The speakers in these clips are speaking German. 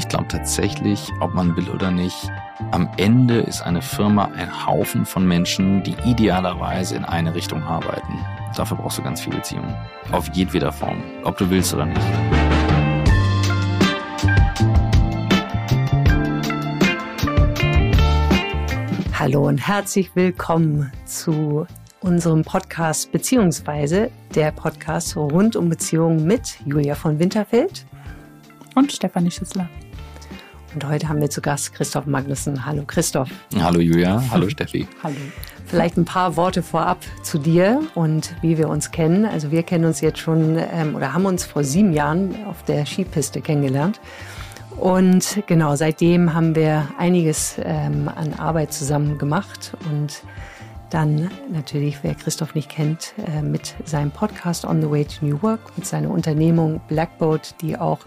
Ich glaube tatsächlich, ob man will oder nicht, am Ende ist eine Firma ein Haufen von Menschen, die idealerweise in eine Richtung arbeiten. Dafür brauchst du ganz viel Beziehungen. Auf jedweder Form, ob du willst oder nicht. Hallo und herzlich willkommen zu unserem Podcast beziehungsweise der Podcast rund um Beziehungen mit Julia von Winterfeld und Stefanie Schüssler. Und heute haben wir zu Gast Christoph Magnussen. Hallo Christoph. Hallo Julia, hallo Steffi. Hallo. Vielleicht ein paar Worte vorab zu dir und wie wir uns kennen. Also wir kennen uns jetzt schon ähm, oder haben uns vor sieben Jahren auf der Skipiste kennengelernt. Und genau, seitdem haben wir einiges ähm, an Arbeit zusammen gemacht und dann natürlich, wer Christoph nicht kennt, äh, mit seinem Podcast On the Way to New Work, mit seiner Unternehmung Blackboat, die auch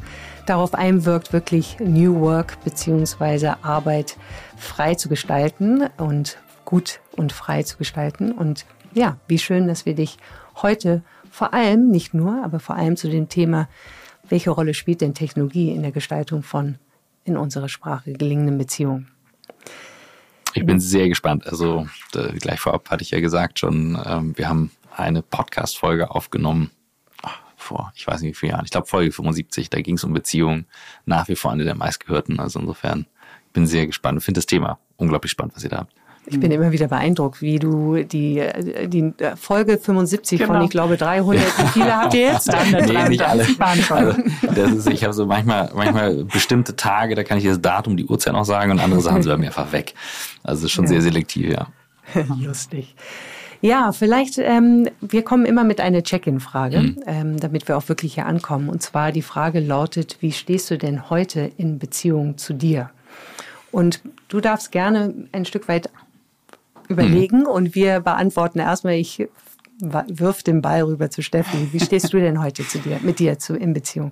darauf einwirkt, wirklich New Work beziehungsweise Arbeit frei zu gestalten und gut und frei zu gestalten. Und ja, wie schön, dass wir dich heute vor allem, nicht nur, aber vor allem zu dem Thema, welche Rolle spielt denn Technologie in der Gestaltung von in unserer Sprache gelingenden Beziehungen? Ich bin sehr gespannt. Also gleich vorab hatte ich ja gesagt schon, ähm, wir haben eine Podcast-Folge aufgenommen vor, ich weiß nicht wie viele Jahren. Ich glaube Folge 75, da ging es um Beziehungen. Nach wie vor eine der meistgehörten. Also insofern, ich bin sehr gespannt und finde das Thema unglaublich spannend, was ihr da habt. Ich bin immer wieder beeindruckt, wie du die, die Folge 75 genau. von, ich glaube, 300, wie viele habt ihr jetzt? nee, nicht alle. Also, das ist, ich habe so manchmal, manchmal bestimmte Tage, da kann ich das Datum, die Uhrzeit noch sagen und andere Sachen sind bei mir einfach weg. Also es ist schon ja. sehr selektiv, ja. Lustig. Ja, vielleicht, ähm, wir kommen immer mit einer Check-in-Frage, mhm. ähm, damit wir auch wirklich hier ankommen. Und zwar die Frage lautet, wie stehst du denn heute in Beziehung zu dir? Und du darfst gerne ein Stück weit überlegen mhm. und wir beantworten erstmal, ich wirf den Ball rüber zu Steffi. Wie stehst du denn heute zu dir, mit dir zu, in Beziehung?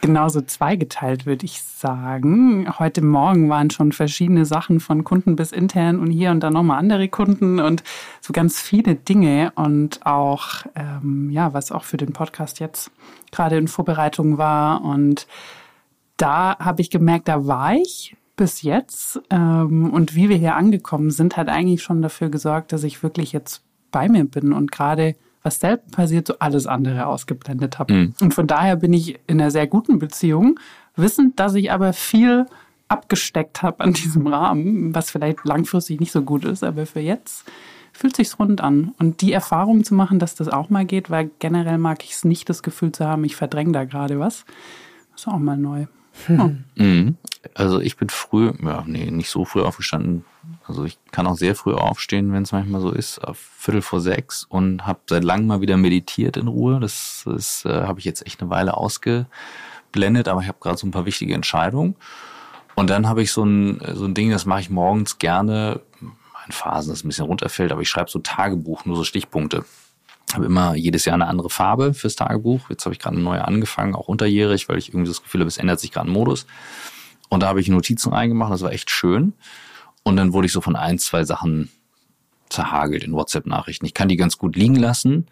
Genauso zweigeteilt, würde ich sagen. Heute Morgen waren schon verschiedene Sachen von Kunden bis intern und hier und dann nochmal andere Kunden und so ganz viele Dinge und auch, ähm, ja, was auch für den Podcast jetzt gerade in Vorbereitung war. Und da habe ich gemerkt, da war ich bis jetzt ähm, und wie wir hier angekommen sind, hat eigentlich schon dafür gesorgt, dass ich wirklich jetzt bei mir bin und gerade was selten passiert, so alles andere ausgeblendet habe. Mhm. Und von daher bin ich in einer sehr guten Beziehung, wissend, dass ich aber viel abgesteckt habe an diesem Rahmen, was vielleicht langfristig nicht so gut ist, aber für jetzt fühlt sich's rund an. Und die Erfahrung zu machen, dass das auch mal geht, weil generell mag ich es nicht, das Gefühl zu haben, ich verdränge da gerade was, ist auch mal neu. Hm. Mhm. Also ich bin früh, ja, nee, nicht so früh aufgestanden. Also ich kann auch sehr früh aufstehen, wenn es manchmal so ist, auf Viertel vor sechs und habe seit langem mal wieder meditiert in Ruhe. Das, das äh, habe ich jetzt echt eine Weile ausgeblendet, aber ich habe gerade so ein paar wichtige Entscheidungen. Und dann habe ich so ein, so ein Ding, das mache ich morgens gerne, in Phasen, das ein bisschen runterfällt, aber ich schreibe so Tagebuch, nur so Stichpunkte habe immer jedes Jahr eine andere Farbe fürs Tagebuch. Jetzt habe ich gerade eine neue angefangen, auch unterjährig, weil ich irgendwie das Gefühl habe, es ändert sich gerade ein Modus. Und da habe ich Notizen reingemacht, das war echt schön. Und dann wurde ich so von ein, zwei Sachen zerhagelt in WhatsApp-Nachrichten. Ich kann die ganz gut liegen lassen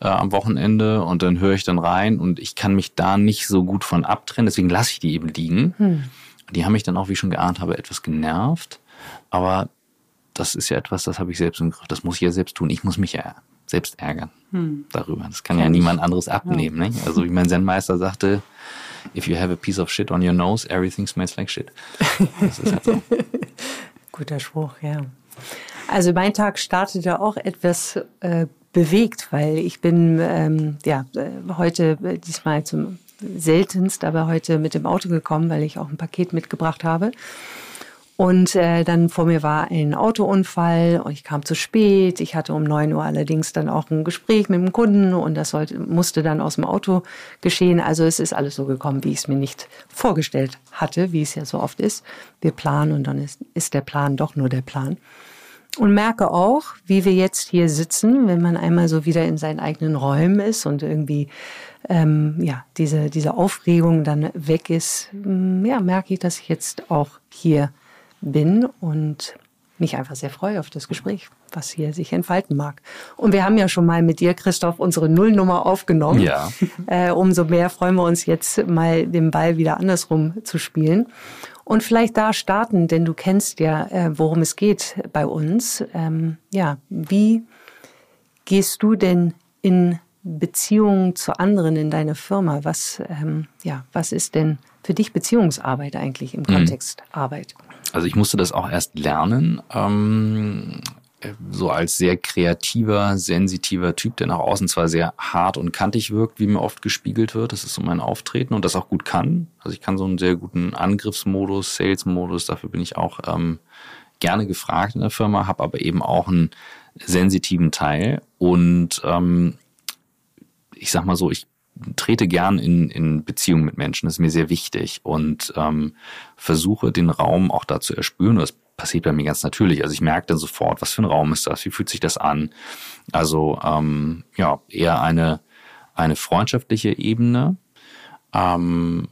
äh, am Wochenende und dann höre ich dann rein und ich kann mich da nicht so gut von abtrennen, deswegen lasse ich die eben liegen. Hm. Die haben mich dann auch, wie ich schon geahnt habe, etwas genervt. Aber das ist ja etwas, das habe ich selbst im Griff. Das muss ich ja selbst tun. Ich muss mich ja selbst ärgern hm. darüber. Das kann ja niemand anderes abnehmen. Ja. Nicht? Also wie mein Zen-Meister sagte, if you have a piece of shit on your nose, everything smells like shit. Das ist halt so. Guter Spruch, ja. Also mein Tag startete auch etwas äh, bewegt, weil ich bin ähm, ja äh, heute äh, diesmal zum seltenst, aber heute mit dem Auto gekommen, weil ich auch ein Paket mitgebracht habe. Und äh, dann vor mir war ein Autounfall und ich kam zu spät. Ich hatte um neun Uhr allerdings dann auch ein Gespräch mit dem Kunden und das sollte, musste dann aus dem Auto geschehen. Also es ist alles so gekommen, wie ich es mir nicht vorgestellt hatte, wie es ja so oft ist. Wir planen und dann ist, ist der Plan doch nur der Plan. Und merke auch, wie wir jetzt hier sitzen, wenn man einmal so wieder in seinen eigenen Räumen ist und irgendwie ähm, ja diese diese Aufregung dann weg ist, mm, ja merke ich, dass ich jetzt auch hier bin und mich einfach sehr freue auf das Gespräch, was hier sich entfalten mag. Und wir haben ja schon mal mit dir, Christoph, unsere Nullnummer aufgenommen. Ja. Äh, umso mehr freuen wir uns jetzt mal den Ball wieder andersrum zu spielen. Und vielleicht da starten, denn du kennst ja, äh, worum es geht bei uns. Ähm, ja, wie gehst du denn in Beziehungen zu anderen in deiner Firma? Was, ähm, ja, was ist denn für dich Beziehungsarbeit eigentlich im mhm. Kontext. Arbeit? Also ich musste das auch erst lernen. Ähm, so als sehr kreativer, sensitiver Typ, der nach außen zwar sehr hart und kantig wirkt, wie mir oft gespiegelt wird. Das ist so mein Auftreten und das auch gut kann. Also ich kann so einen sehr guten Angriffsmodus, Sales-Modus, dafür bin ich auch ähm, gerne gefragt in der Firma, habe aber eben auch einen sensitiven Teil und ähm, ich sag mal so, ich trete gern in, in Beziehung mit Menschen, das ist mir sehr wichtig und ähm, versuche den Raum auch da zu erspüren. Das passiert bei mir ganz natürlich. Also ich merke dann sofort, was für ein Raum ist das, wie fühlt sich das an. Also ähm, ja, eher eine, eine freundschaftliche Ebene. Ähm,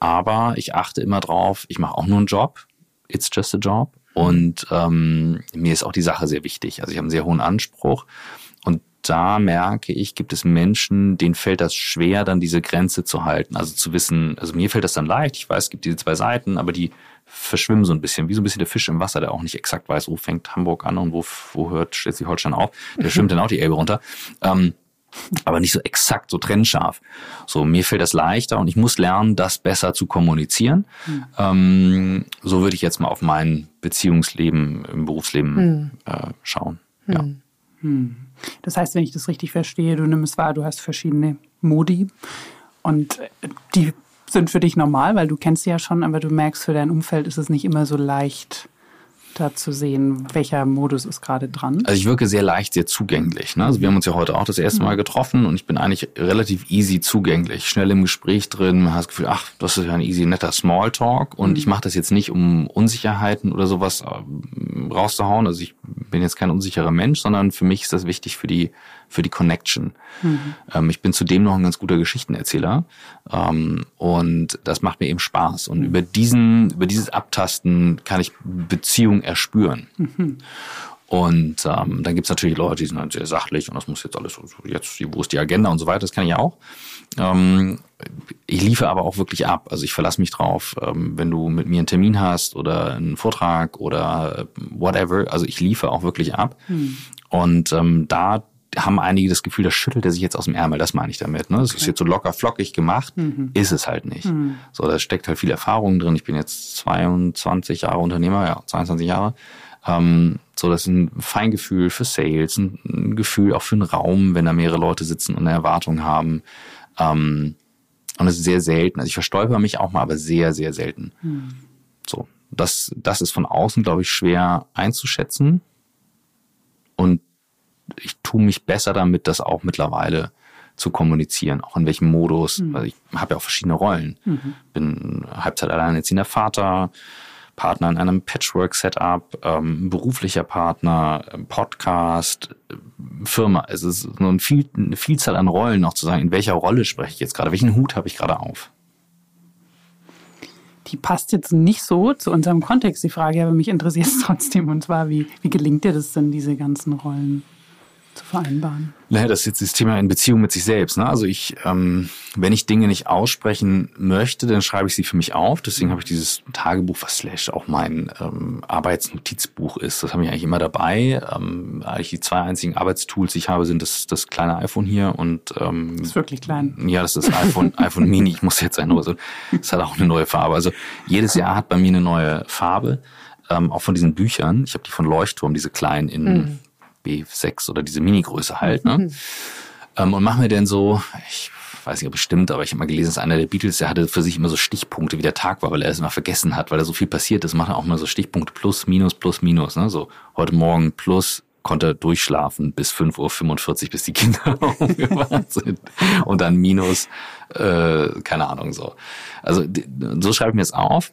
aber ich achte immer drauf, ich mache auch nur einen Job. It's just a job. Und ähm, mir ist auch die Sache sehr wichtig. Also ich habe einen sehr hohen Anspruch da merke ich, gibt es Menschen, denen fällt das schwer, dann diese Grenze zu halten. Also zu wissen, also mir fällt das dann leicht. Ich weiß, es gibt diese zwei Seiten, aber die verschwimmen so ein bisschen, wie so ein bisschen der Fisch im Wasser, der auch nicht exakt weiß, wo fängt Hamburg an und wo, wo hört Schleswig-Holstein auf. Der schwimmt dann auch die Elbe runter. Ähm, aber nicht so exakt, so trennscharf. So, mir fällt das leichter und ich muss lernen, das besser zu kommunizieren. Mhm. Ähm, so würde ich jetzt mal auf mein Beziehungsleben im Berufsleben mhm. äh, schauen. Ja. Das heißt, wenn ich das richtig verstehe, du nimmst wahr, du hast verschiedene Modi und die sind für dich normal, weil du kennst sie ja schon, aber du merkst, für dein Umfeld ist es nicht immer so leicht, da zu sehen, welcher Modus ist gerade dran? Also ich wirke sehr leicht, sehr zugänglich. Ne? Also wir haben uns ja heute auch das erste Mal mhm. getroffen und ich bin eigentlich relativ easy zugänglich, schnell im Gespräch drin. Man hat das Gefühl, ach, das ist ja ein easy, netter Smalltalk und mhm. ich mache das jetzt nicht, um Unsicherheiten oder sowas äh, rauszuhauen. Also ich bin jetzt kein unsicherer Mensch, sondern für mich ist das wichtig für die für die Connection. Mhm. Ähm, ich bin zudem noch ein ganz guter Geschichtenerzähler ähm, und das macht mir eben Spaß. Und über diesen, über dieses Abtasten kann ich Beziehungen erspüren. Mhm. Und ähm, dann gibt's natürlich Leute, die sind halt sehr sachlich und das muss jetzt alles jetzt, wo ist die Agenda und so weiter, das kann ich ja auch. Ähm, ich liefere aber auch wirklich ab. Also ich verlasse mich drauf, ähm, wenn du mit mir einen Termin hast oder einen Vortrag oder äh, whatever. Also ich liefere auch wirklich ab. Hm. Und ähm, da haben einige das Gefühl, das schüttelt er sich jetzt aus dem Ärmel, das meine ich damit. Ne? Das okay. ist jetzt so locker flockig gemacht, mhm. ist es halt nicht. Mhm. So, da steckt halt viel Erfahrung drin. Ich bin jetzt 22 Jahre Unternehmer, ja, 22 Jahre. Ähm, so, das ist ein Feingefühl für Sales, ein, ein, Gefühl auch für einen Raum, wenn da mehrere Leute sitzen und eine Erwartung haben. Ähm, und es ist sehr selten. Also ich verstolper mich auch mal, aber sehr, sehr selten. Mhm. So, das, das ist von außen, glaube ich, schwer einzuschätzen. Und ich tue mich besser damit, das auch mittlerweile zu kommunizieren, auch in welchem Modus. Mhm. Also ich habe ja auch verschiedene Rollen. Mhm. Bin Halbzeit alleinerziehender Vater, Partner in einem Patchwork-Setup, ähm, beruflicher Partner, Podcast, Firma. Es ist nur ein viel, eine Vielzahl an Rollen noch zu sagen, in welcher Rolle spreche ich jetzt gerade, welchen Hut habe ich gerade auf. Die passt jetzt nicht so zu unserem Kontext, die Frage, aber mich interessiert es trotzdem. Und zwar, wie, wie gelingt dir das denn, diese ganzen Rollen? Zu vereinbaren? Naja, das ist jetzt das Thema in Beziehung mit sich selbst. Ne? Also ich, ähm, wenn ich Dinge nicht aussprechen möchte, dann schreibe ich sie für mich auf. Deswegen habe ich dieses Tagebuch, was slash auch mein ähm, Arbeitsnotizbuch ist. Das habe ich eigentlich immer dabei. Ähm, eigentlich die zwei einzigen Arbeitstools, die ich habe, sind das, das kleine iPhone hier und ähm, das ist wirklich klein. Ja, das ist das iPhone, iPhone Mini. Ich muss jetzt sein, also das hat auch eine neue Farbe. Also jedes Jahr hat bei mir eine neue Farbe. Ähm, auch von diesen Büchern. Ich habe die von Leuchtturm, diese kleinen in mhm. B6 oder diese Mini-Größe halt. Ne? Mhm. Ähm, und machen wir denn so, ich weiß nicht, ob bestimmt, aber ich habe mal gelesen, dass einer der Beatles, der hatte für sich immer so Stichpunkte, wie der Tag war, weil er es immer vergessen hat, weil da so viel passiert ist, macht er auch mal so Stichpunkte plus, minus, plus, minus. Ne? So heute Morgen plus konnte er durchschlafen bis 5.45 Uhr, bis die Kinder aufgewacht sind. Und dann minus, äh, keine Ahnung, so. Also so schreibe ich mir es auf.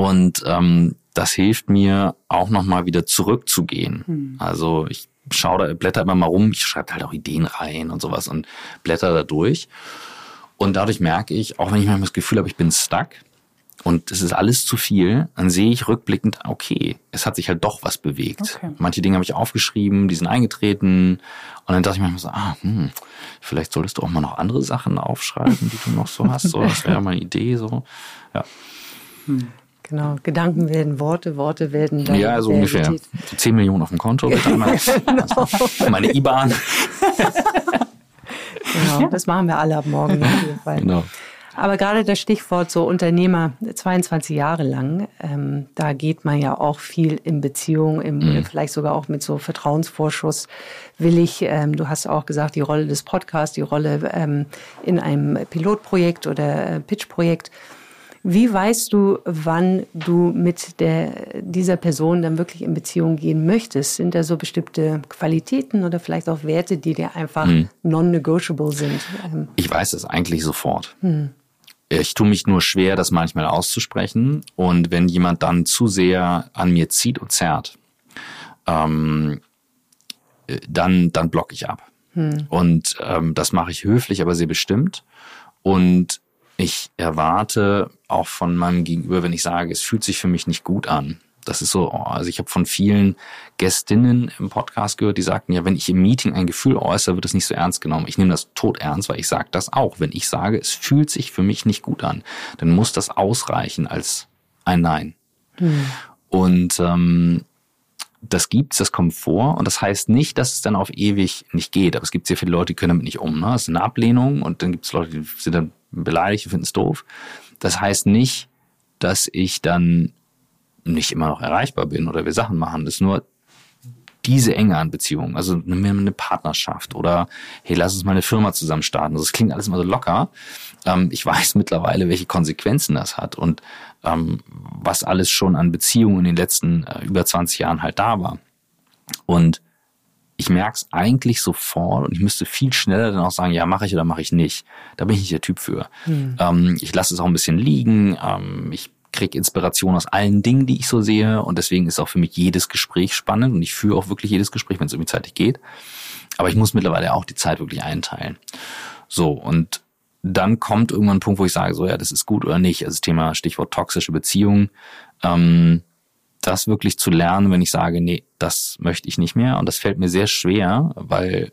Und ähm, das hilft mir auch nochmal wieder zurückzugehen. Mhm. Also ich schaue da, blätter immer mal rum, ich schreibe halt auch Ideen rein und sowas und blätter da durch. Und dadurch merke ich, auch wenn ich manchmal das Gefühl habe, ich bin stuck, und es ist alles zu viel, dann sehe ich rückblickend, okay, es hat sich halt doch was bewegt. Okay. Manche Dinge habe ich aufgeschrieben, die sind eingetreten. Und dann dachte ich manchmal so, ah, hm, vielleicht solltest du auch mal noch andere Sachen aufschreiben, die du noch so hast. So, das wäre mal eine Idee. So. Ja. Hm. Genau, Gedanken werden Worte, Worte werden dann Ja, so ungefähr. So 10 Millionen auf dem Konto. genau. Meine IBAN. genau, das machen wir alle ab morgen. Genau. Aber gerade das Stichwort so Unternehmer 22 Jahre lang, ähm, da geht man ja auch viel in Beziehung, im, mhm. vielleicht sogar auch mit so Vertrauensvorschuss. Will ich, ähm, du hast auch gesagt, die Rolle des Podcasts, die Rolle ähm, in einem Pilotprojekt oder äh, Pitchprojekt. Wie weißt du, wann du mit der, dieser Person dann wirklich in Beziehung gehen möchtest? Sind da so bestimmte Qualitäten oder vielleicht auch Werte, die dir einfach hm. non-negotiable sind? Ähm, ich weiß es eigentlich sofort. Hm. Ich tue mich nur schwer, das manchmal auszusprechen. Und wenn jemand dann zu sehr an mir zieht und zerrt, ähm, dann, dann block ich ab. Hm. Und ähm, das mache ich höflich, aber sehr bestimmt. Und ich erwarte auch von meinem Gegenüber, wenn ich sage, es fühlt sich für mich nicht gut an, das ist so, also ich habe von vielen Gästinnen im Podcast gehört, die sagten, ja, wenn ich im Meeting ein Gefühl äußere, wird es nicht so ernst genommen. Ich nehme das tot ernst, weil ich sage das auch. Wenn ich sage, es fühlt sich für mich nicht gut an, dann muss das ausreichen als ein Nein. Hm. Und ähm, das gibt's, das kommt vor und das heißt nicht, dass es dann auf ewig nicht geht. Aber es gibt sehr viele Leute, die können damit nicht um. Ne? Das ist eine Ablehnung und dann gibt es Leute, die sind dann beleidigt, die finden es doof. Das heißt nicht, dass ich dann nicht immer noch erreichbar bin oder wir Sachen machen. Das ist nur diese Enge an Beziehungen, also eine, Partnerschaft oder hey, lass uns mal eine Firma zusammen starten. Das klingt alles immer so locker. Ähm, ich weiß mittlerweile, welche Konsequenzen das hat und ähm, was alles schon an Beziehungen in den letzten äh, über 20 Jahren halt da war. Und ich merke es eigentlich sofort und ich müsste viel schneller dann auch sagen, ja, mache ich oder mache ich nicht. Da bin ich nicht der Typ für. Hm. Ähm, ich lasse es auch ein bisschen liegen. Ähm, ich kriege Inspiration aus allen Dingen, die ich so sehe. Und deswegen ist auch für mich jedes Gespräch spannend und ich führe auch wirklich jedes Gespräch, wenn es irgendwie zeitlich geht. Aber ich muss mittlerweile auch die Zeit wirklich einteilen. So, und dann kommt irgendwann ein Punkt, wo ich sage, so ja, das ist gut oder nicht. Also das Thema Stichwort toxische Beziehungen. Ähm, das wirklich zu lernen, wenn ich sage, nee, das möchte ich nicht mehr. Und das fällt mir sehr schwer, weil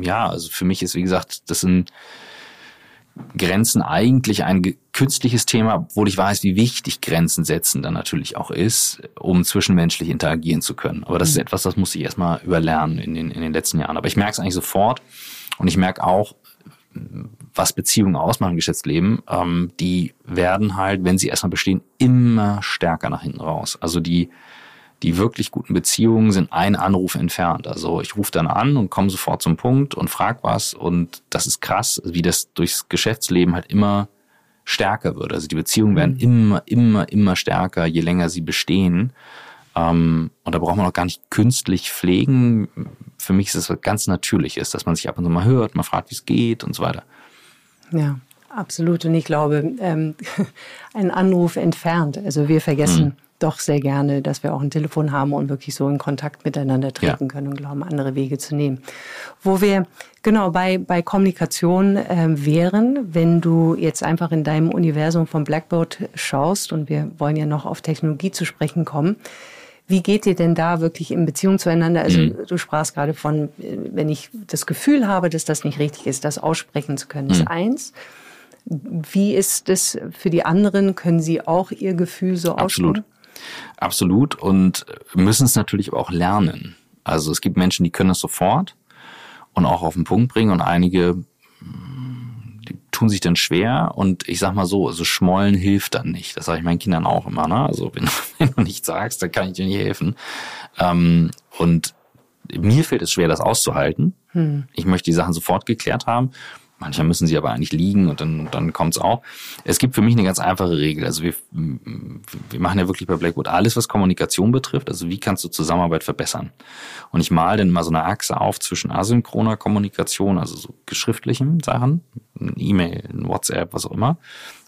ja, also für mich ist, wie gesagt, das sind Grenzen eigentlich ein künstliches Thema, obwohl ich weiß, wie wichtig Grenzen setzen dann natürlich auch ist, um zwischenmenschlich interagieren zu können. Aber das ist mhm. etwas, das muss ich erstmal überlernen in den, in den letzten Jahren. Aber ich merke es eigentlich sofort und ich merke auch, was Beziehungen ausmachen Geschäftsleben, ähm, die werden halt, wenn sie erstmal bestehen, immer stärker nach hinten raus. Also die die wirklich guten Beziehungen sind ein Anruf entfernt. Also ich rufe dann an und komme sofort zum Punkt und frag was und das ist krass, wie das durchs Geschäftsleben halt immer stärker wird. Also die Beziehungen werden mhm. immer, immer, immer stärker, je länger sie bestehen. Ähm, und da braucht man auch gar nicht künstlich pflegen. Für mich ist es was ganz Natürliches, dass man sich ab und zu mal hört, man fragt, wie es geht und so weiter. Ja, absolut. Und ich glaube, ähm, ein Anruf entfernt. Also wir vergessen, mhm doch sehr gerne, dass wir auch ein Telefon haben und wirklich so in Kontakt miteinander treten ja. können und glauben, andere Wege zu nehmen. Wo wir genau bei, bei Kommunikation äh, wären, wenn du jetzt einfach in deinem Universum von Blackboard schaust und wir wollen ja noch auf Technologie zu sprechen kommen. Wie geht ihr denn da wirklich in Beziehung zueinander? Also mhm. du sprachst gerade von, wenn ich das Gefühl habe, dass das nicht richtig ist, das aussprechen zu können, mhm. ist eins. Wie ist es für die anderen? Können sie auch ihr Gefühl so Absolut. aussprechen? Absolut. Und müssen es natürlich auch lernen. Also es gibt Menschen, die können es sofort und auch auf den Punkt bringen und einige tun sich dann schwer und ich sag mal so, also Schmollen hilft dann nicht. Das sage ich meinen Kindern auch immer. Ne? Also wenn, wenn du nichts sagst, dann kann ich dir nicht helfen. Ähm, und mir fällt es schwer, das auszuhalten. Hm. Ich möchte die Sachen sofort geklärt haben. Manchmal müssen sie aber eigentlich liegen und dann, dann kommt's auch. Es gibt für mich eine ganz einfache Regel. Also wir, wir machen ja wirklich bei Blackwood alles, was Kommunikation betrifft. Also wie kannst du Zusammenarbeit verbessern? Und ich male dann mal so eine Achse auf zwischen asynchroner Kommunikation, also so geschriftlichen Sachen, E-Mail, WhatsApp, was auch immer.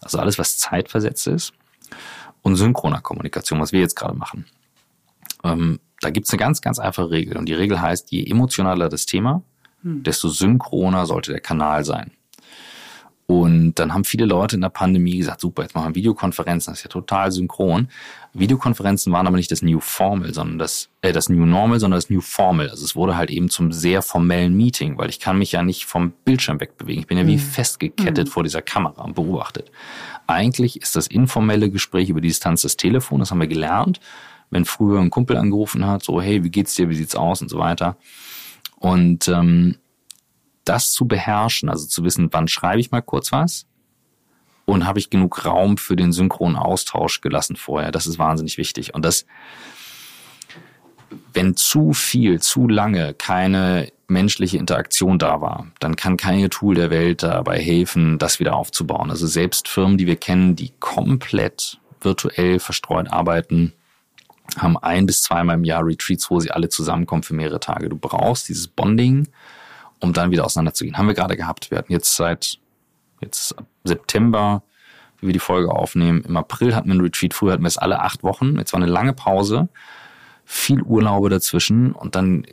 Also alles, was zeitversetzt ist. Und synchroner Kommunikation, was wir jetzt gerade machen. Ähm, da gibt's eine ganz, ganz einfache Regel. Und die Regel heißt, je emotionaler das Thema, hm. desto synchroner sollte der Kanal sein. Und dann haben viele Leute in der Pandemie gesagt, super, jetzt machen wir Videokonferenzen, das ist ja total synchron. Videokonferenzen waren aber nicht das New Formal, sondern das, äh, das New Normal, sondern das New Formal. Also es wurde halt eben zum sehr formellen Meeting, weil ich kann mich ja nicht vom Bildschirm wegbewegen. Ich bin ja mhm. wie festgekettet mhm. vor dieser Kamera und beobachtet. Eigentlich ist das informelle Gespräch über die Distanz das Telefon, das haben wir gelernt. Wenn früher ein Kumpel angerufen hat, so, hey, wie geht's dir, wie sieht's aus und so weiter. Und ähm, das zu beherrschen, also zu wissen, wann schreibe ich mal kurz was und habe ich genug Raum für den synchronen Austausch gelassen vorher. Das ist wahnsinnig wichtig. Und das, wenn zu viel, zu lange keine menschliche Interaktion da war, dann kann kein Tool der Welt dabei helfen, das wieder aufzubauen. Also selbst Firmen, die wir kennen, die komplett virtuell verstreut arbeiten, haben ein bis zweimal im Jahr Retreats, wo sie alle zusammenkommen für mehrere Tage. Du brauchst dieses Bonding, um dann wieder auseinanderzugehen. Haben wir gerade gehabt. Wir hatten jetzt seit jetzt September, wie wir die Folge aufnehmen. Im April hatten wir ein Retreat, früher hatten wir es alle acht Wochen. Jetzt war eine lange Pause, viel Urlaube dazwischen und dann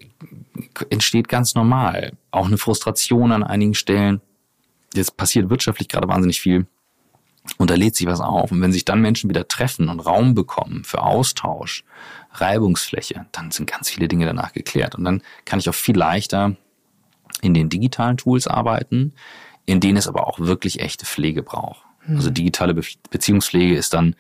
entsteht ganz normal auch eine Frustration an einigen Stellen. Jetzt passiert wirtschaftlich gerade wahnsinnig viel und da lädt sich was auf. Und wenn sich dann Menschen wieder treffen und Raum bekommen für Austausch, Reibungsfläche, dann sind ganz viele Dinge danach geklärt. Und dann kann ich auch viel leichter in den digitalen Tools arbeiten, in denen es aber auch wirklich echte Pflege braucht. Mhm. Also digitale Be Beziehungspflege ist dann,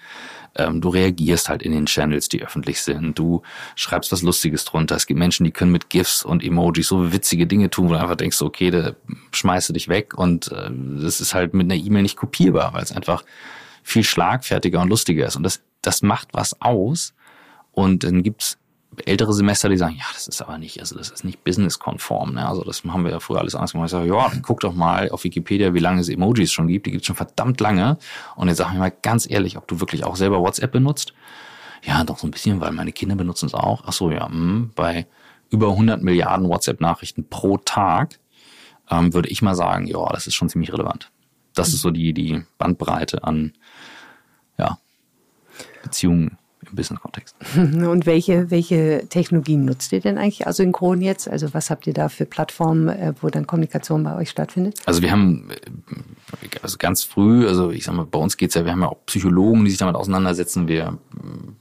ähm, du reagierst halt in den Channels, die öffentlich sind. Du schreibst was Lustiges drunter. Es gibt Menschen, die können mit GIFs und Emojis so witzige Dinge tun, wo du einfach denkst, okay, da schmeißt du dich weg und äh, das ist halt mit einer E-Mail nicht kopierbar, weil es einfach viel schlagfertiger und lustiger ist. Und das, das macht was aus. Und dann gibt's ältere Semester, die sagen, ja, das ist aber nicht, also das ist nicht businesskonform. Ne? Also das haben wir ja früher alles anders gemacht. Ich sage, ja, guck doch mal auf Wikipedia, wie lange es Emojis schon gibt. Die gibt es schon verdammt lange. Und jetzt sag ich mal ganz ehrlich, ob du wirklich auch selber WhatsApp benutzt. Ja, doch so ein bisschen, weil meine Kinder benutzen es auch. Ach so, ja, mh, hm, bei über 100 Milliarden WhatsApp-Nachrichten pro Tag ähm, würde ich mal sagen, ja, das ist schon ziemlich relevant. Das ist so die, die Bandbreite an ja, Beziehungen im Business-Kontext. Und welche, welche Technologien nutzt ihr denn eigentlich asynchron jetzt? Also was habt ihr da für Plattformen, äh, wo dann Kommunikation bei euch stattfindet? Also wir haben äh, also ganz früh, also ich sag mal, bei uns geht's ja, wir haben ja auch Psychologen, die sich damit auseinandersetzen. Wir äh,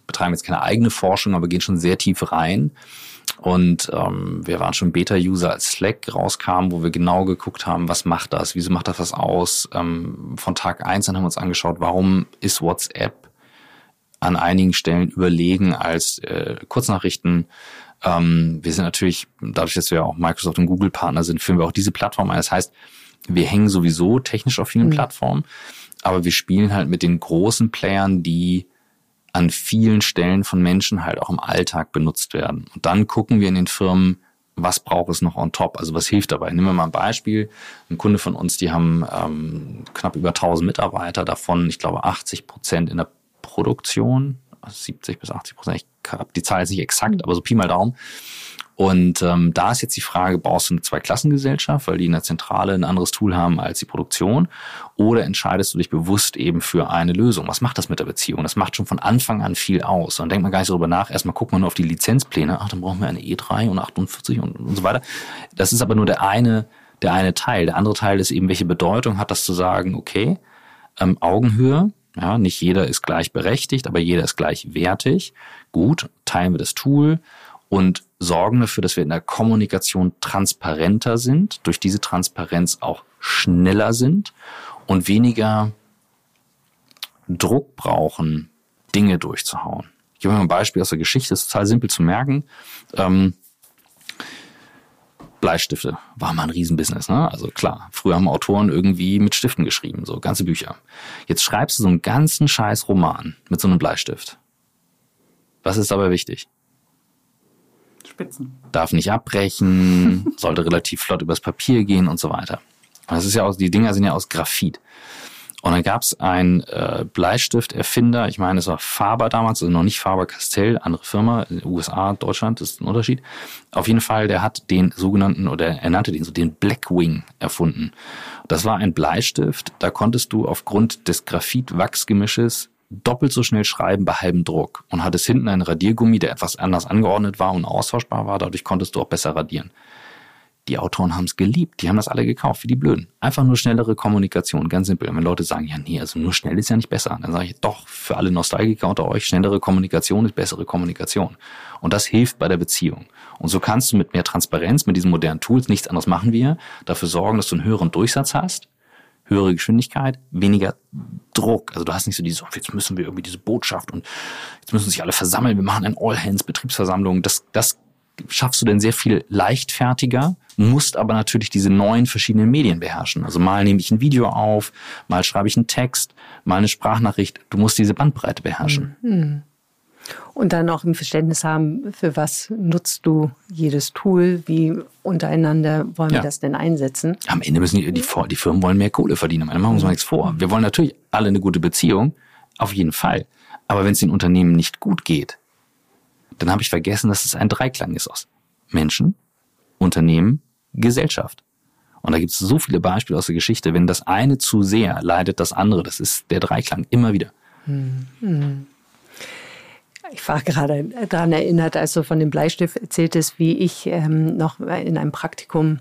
betreiben jetzt keine eigene Forschung, aber gehen schon sehr tief rein. Und ähm, wir waren schon Beta-User, als Slack rauskam, wo wir genau geguckt haben, was macht das, wieso macht das was aus. Ähm, von Tag eins an haben wir uns angeschaut, warum ist WhatsApp an einigen Stellen überlegen als äh, Kurznachrichten. Ähm, wir sind natürlich, dadurch, dass wir auch Microsoft und Google Partner sind, führen wir auch diese Plattform ein. Das heißt, wir hängen sowieso technisch auf vielen mhm. Plattformen, aber wir spielen halt mit den großen Playern, die an vielen Stellen von Menschen halt auch im Alltag benutzt werden. Und dann gucken wir in den Firmen, was braucht es noch on top? Also was hilft dabei? Nehmen wir mal ein Beispiel. Ein Kunde von uns, die haben ähm, knapp über 1000 Mitarbeiter, davon, ich glaube, 80 Prozent in der Produktion, 70 bis 80 Prozent, ich habe die Zahl jetzt nicht exakt, aber so Pi mal Daumen. Und ähm, da ist jetzt die Frage, baust du eine Zweiklassengesellschaft, weil die in der Zentrale ein anderes Tool haben als die Produktion, oder entscheidest du dich bewusst eben für eine Lösung? Was macht das mit der Beziehung? Das macht schon von Anfang an viel aus. Und denkt man gar nicht darüber nach. Erstmal guckt man nur auf die Lizenzpläne. Ach, dann brauchen wir eine E3 und 48 und, und so weiter. Das ist aber nur der eine, der eine Teil. Der andere Teil ist eben, welche Bedeutung hat das zu sagen, okay, ähm, Augenhöhe, ja, nicht jeder ist gleichberechtigt, aber jeder ist gleichwertig. Gut, teilen wir das Tool und sorgen dafür, dass wir in der Kommunikation transparenter sind, durch diese Transparenz auch schneller sind und weniger Druck brauchen, Dinge durchzuhauen. Ich gebe mal ein Beispiel aus der Geschichte, das ist total simpel zu merken. Ähm, Bleistifte war mal ein Riesenbusiness. Ne? Also klar, früher haben Autoren irgendwie mit Stiften geschrieben, so ganze Bücher. Jetzt schreibst du so einen ganzen scheiß Roman mit so einem Bleistift. Was ist dabei wichtig? Spitzen. Darf nicht abbrechen, sollte relativ flott übers Papier gehen und so weiter. Und das ist ja aus, die Dinger sind ja aus Graphit. Und dann gab es einen äh, Bleistifterfinder, ich meine, es war Faber damals, also noch nicht Faber-Castell, andere Firma, USA, Deutschland, das ist ein Unterschied. Auf jeden Fall, der hat den sogenannten, oder er nannte den so, den Blackwing erfunden. Das war ein Bleistift, da konntest du aufgrund des Graphit-Wachsgemisches doppelt so schnell schreiben bei halbem Druck und hattest hinten einen Radiergummi, der etwas anders angeordnet war und austauschbar war, dadurch konntest du auch besser radieren. Die Autoren haben es geliebt, die haben das alle gekauft, wie die Blöden. Einfach nur schnellere Kommunikation, ganz simpel. Und wenn Leute sagen, ja nee, also nur schnell ist ja nicht besser, dann sage ich, doch, für alle Nostalgiker unter euch, schnellere Kommunikation ist bessere Kommunikation. Und das hilft bei der Beziehung. Und so kannst du mit mehr Transparenz, mit diesen modernen Tools, nichts anderes machen wir, dafür sorgen, dass du einen höheren Durchsatz hast, höhere Geschwindigkeit, weniger Druck. Also du hast nicht so diese, oh, jetzt müssen wir irgendwie diese Botschaft und jetzt müssen sich alle versammeln, wir machen eine All-Hands-Betriebsversammlung. Das, das schaffst du denn sehr viel leichtfertiger, musst aber natürlich diese neuen verschiedenen Medien beherrschen. Also mal nehme ich ein Video auf, mal schreibe ich einen Text, mal eine Sprachnachricht. Du musst diese Bandbreite beherrschen. Mhm. Und dann auch ein Verständnis haben, für was nutzt du jedes Tool, wie untereinander wollen ja. wir das denn einsetzen. Am Ende müssen die, die, die Firmen wollen mehr Kohle verdienen. Da machen wir uns mal nichts vor. Wir wollen natürlich alle eine gute Beziehung, auf jeden Fall. Aber wenn es den Unternehmen nicht gut geht, dann habe ich vergessen, dass es ein Dreiklang ist aus Menschen, Unternehmen, Gesellschaft. Und da gibt es so viele Beispiele aus der Geschichte. Wenn das eine zu sehr leidet das andere. Das ist der Dreiklang immer wieder. Ich war gerade daran erinnert, als du von dem Bleistift erzähltest, wie ich ähm, noch in einem Praktikum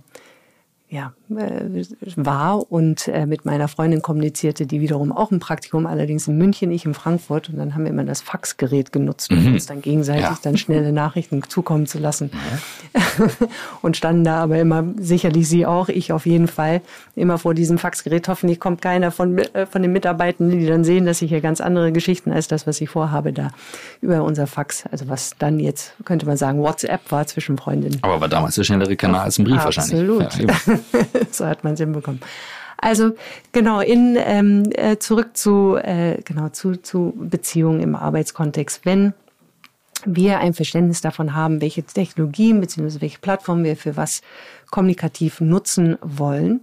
ja, äh, war und äh, mit meiner Freundin kommunizierte, die wiederum auch ein Praktikum, allerdings in München, ich in Frankfurt. Und dann haben wir immer das Faxgerät genutzt, um mhm. uns dann gegenseitig ja. dann schnelle Nachrichten zukommen zu lassen. Mhm. und standen da aber immer, sicherlich sie auch, ich auf jeden Fall, immer vor diesem Faxgerät. Hoffentlich kommt keiner von, äh, von den Mitarbeitenden, die dann sehen, dass ich hier ganz andere Geschichten als das, was ich vorhabe, da über unser Fax, also was dann jetzt, könnte man sagen, WhatsApp war zwischen Freundinnen. Aber war damals der schnellere Kanal als ein Brief Absolut. wahrscheinlich. Ja, so hat man es hinbekommen. Also genau in ähm, äh, zurück zu äh, genau zu zu Beziehungen im Arbeitskontext. Wenn wir ein Verständnis davon haben, welche Technologien bzw. welche Plattformen wir für was kommunikativ nutzen wollen,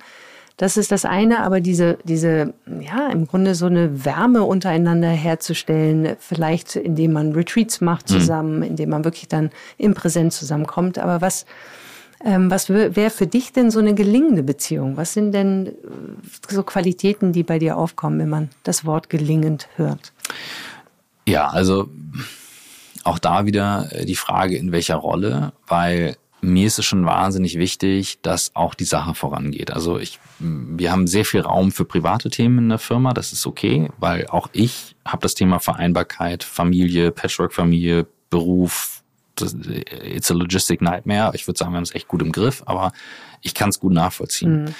das ist das eine, aber diese, diese, ja, im Grunde so eine Wärme untereinander herzustellen, vielleicht indem man Retreats macht mhm. zusammen, mhm. indem man wirklich dann im Präsent zusammenkommt. Aber was, ähm, was wäre für dich denn so eine gelingende Beziehung? Was sind denn äh, so Qualitäten, die bei dir aufkommen, wenn man das Wort gelingend hört? Ja, also auch da wieder äh, die Frage, in welcher Rolle, weil mir ist es schon wahnsinnig wichtig, dass auch die Sache vorangeht. Also ich, wir haben sehr viel Raum für private Themen in der Firma, das ist okay, weil auch ich habe das Thema Vereinbarkeit, Familie, Patchwork-Familie, Beruf, it's a logistic nightmare. Ich würde sagen, wir haben es echt gut im Griff, aber ich kann es gut nachvollziehen. Mhm.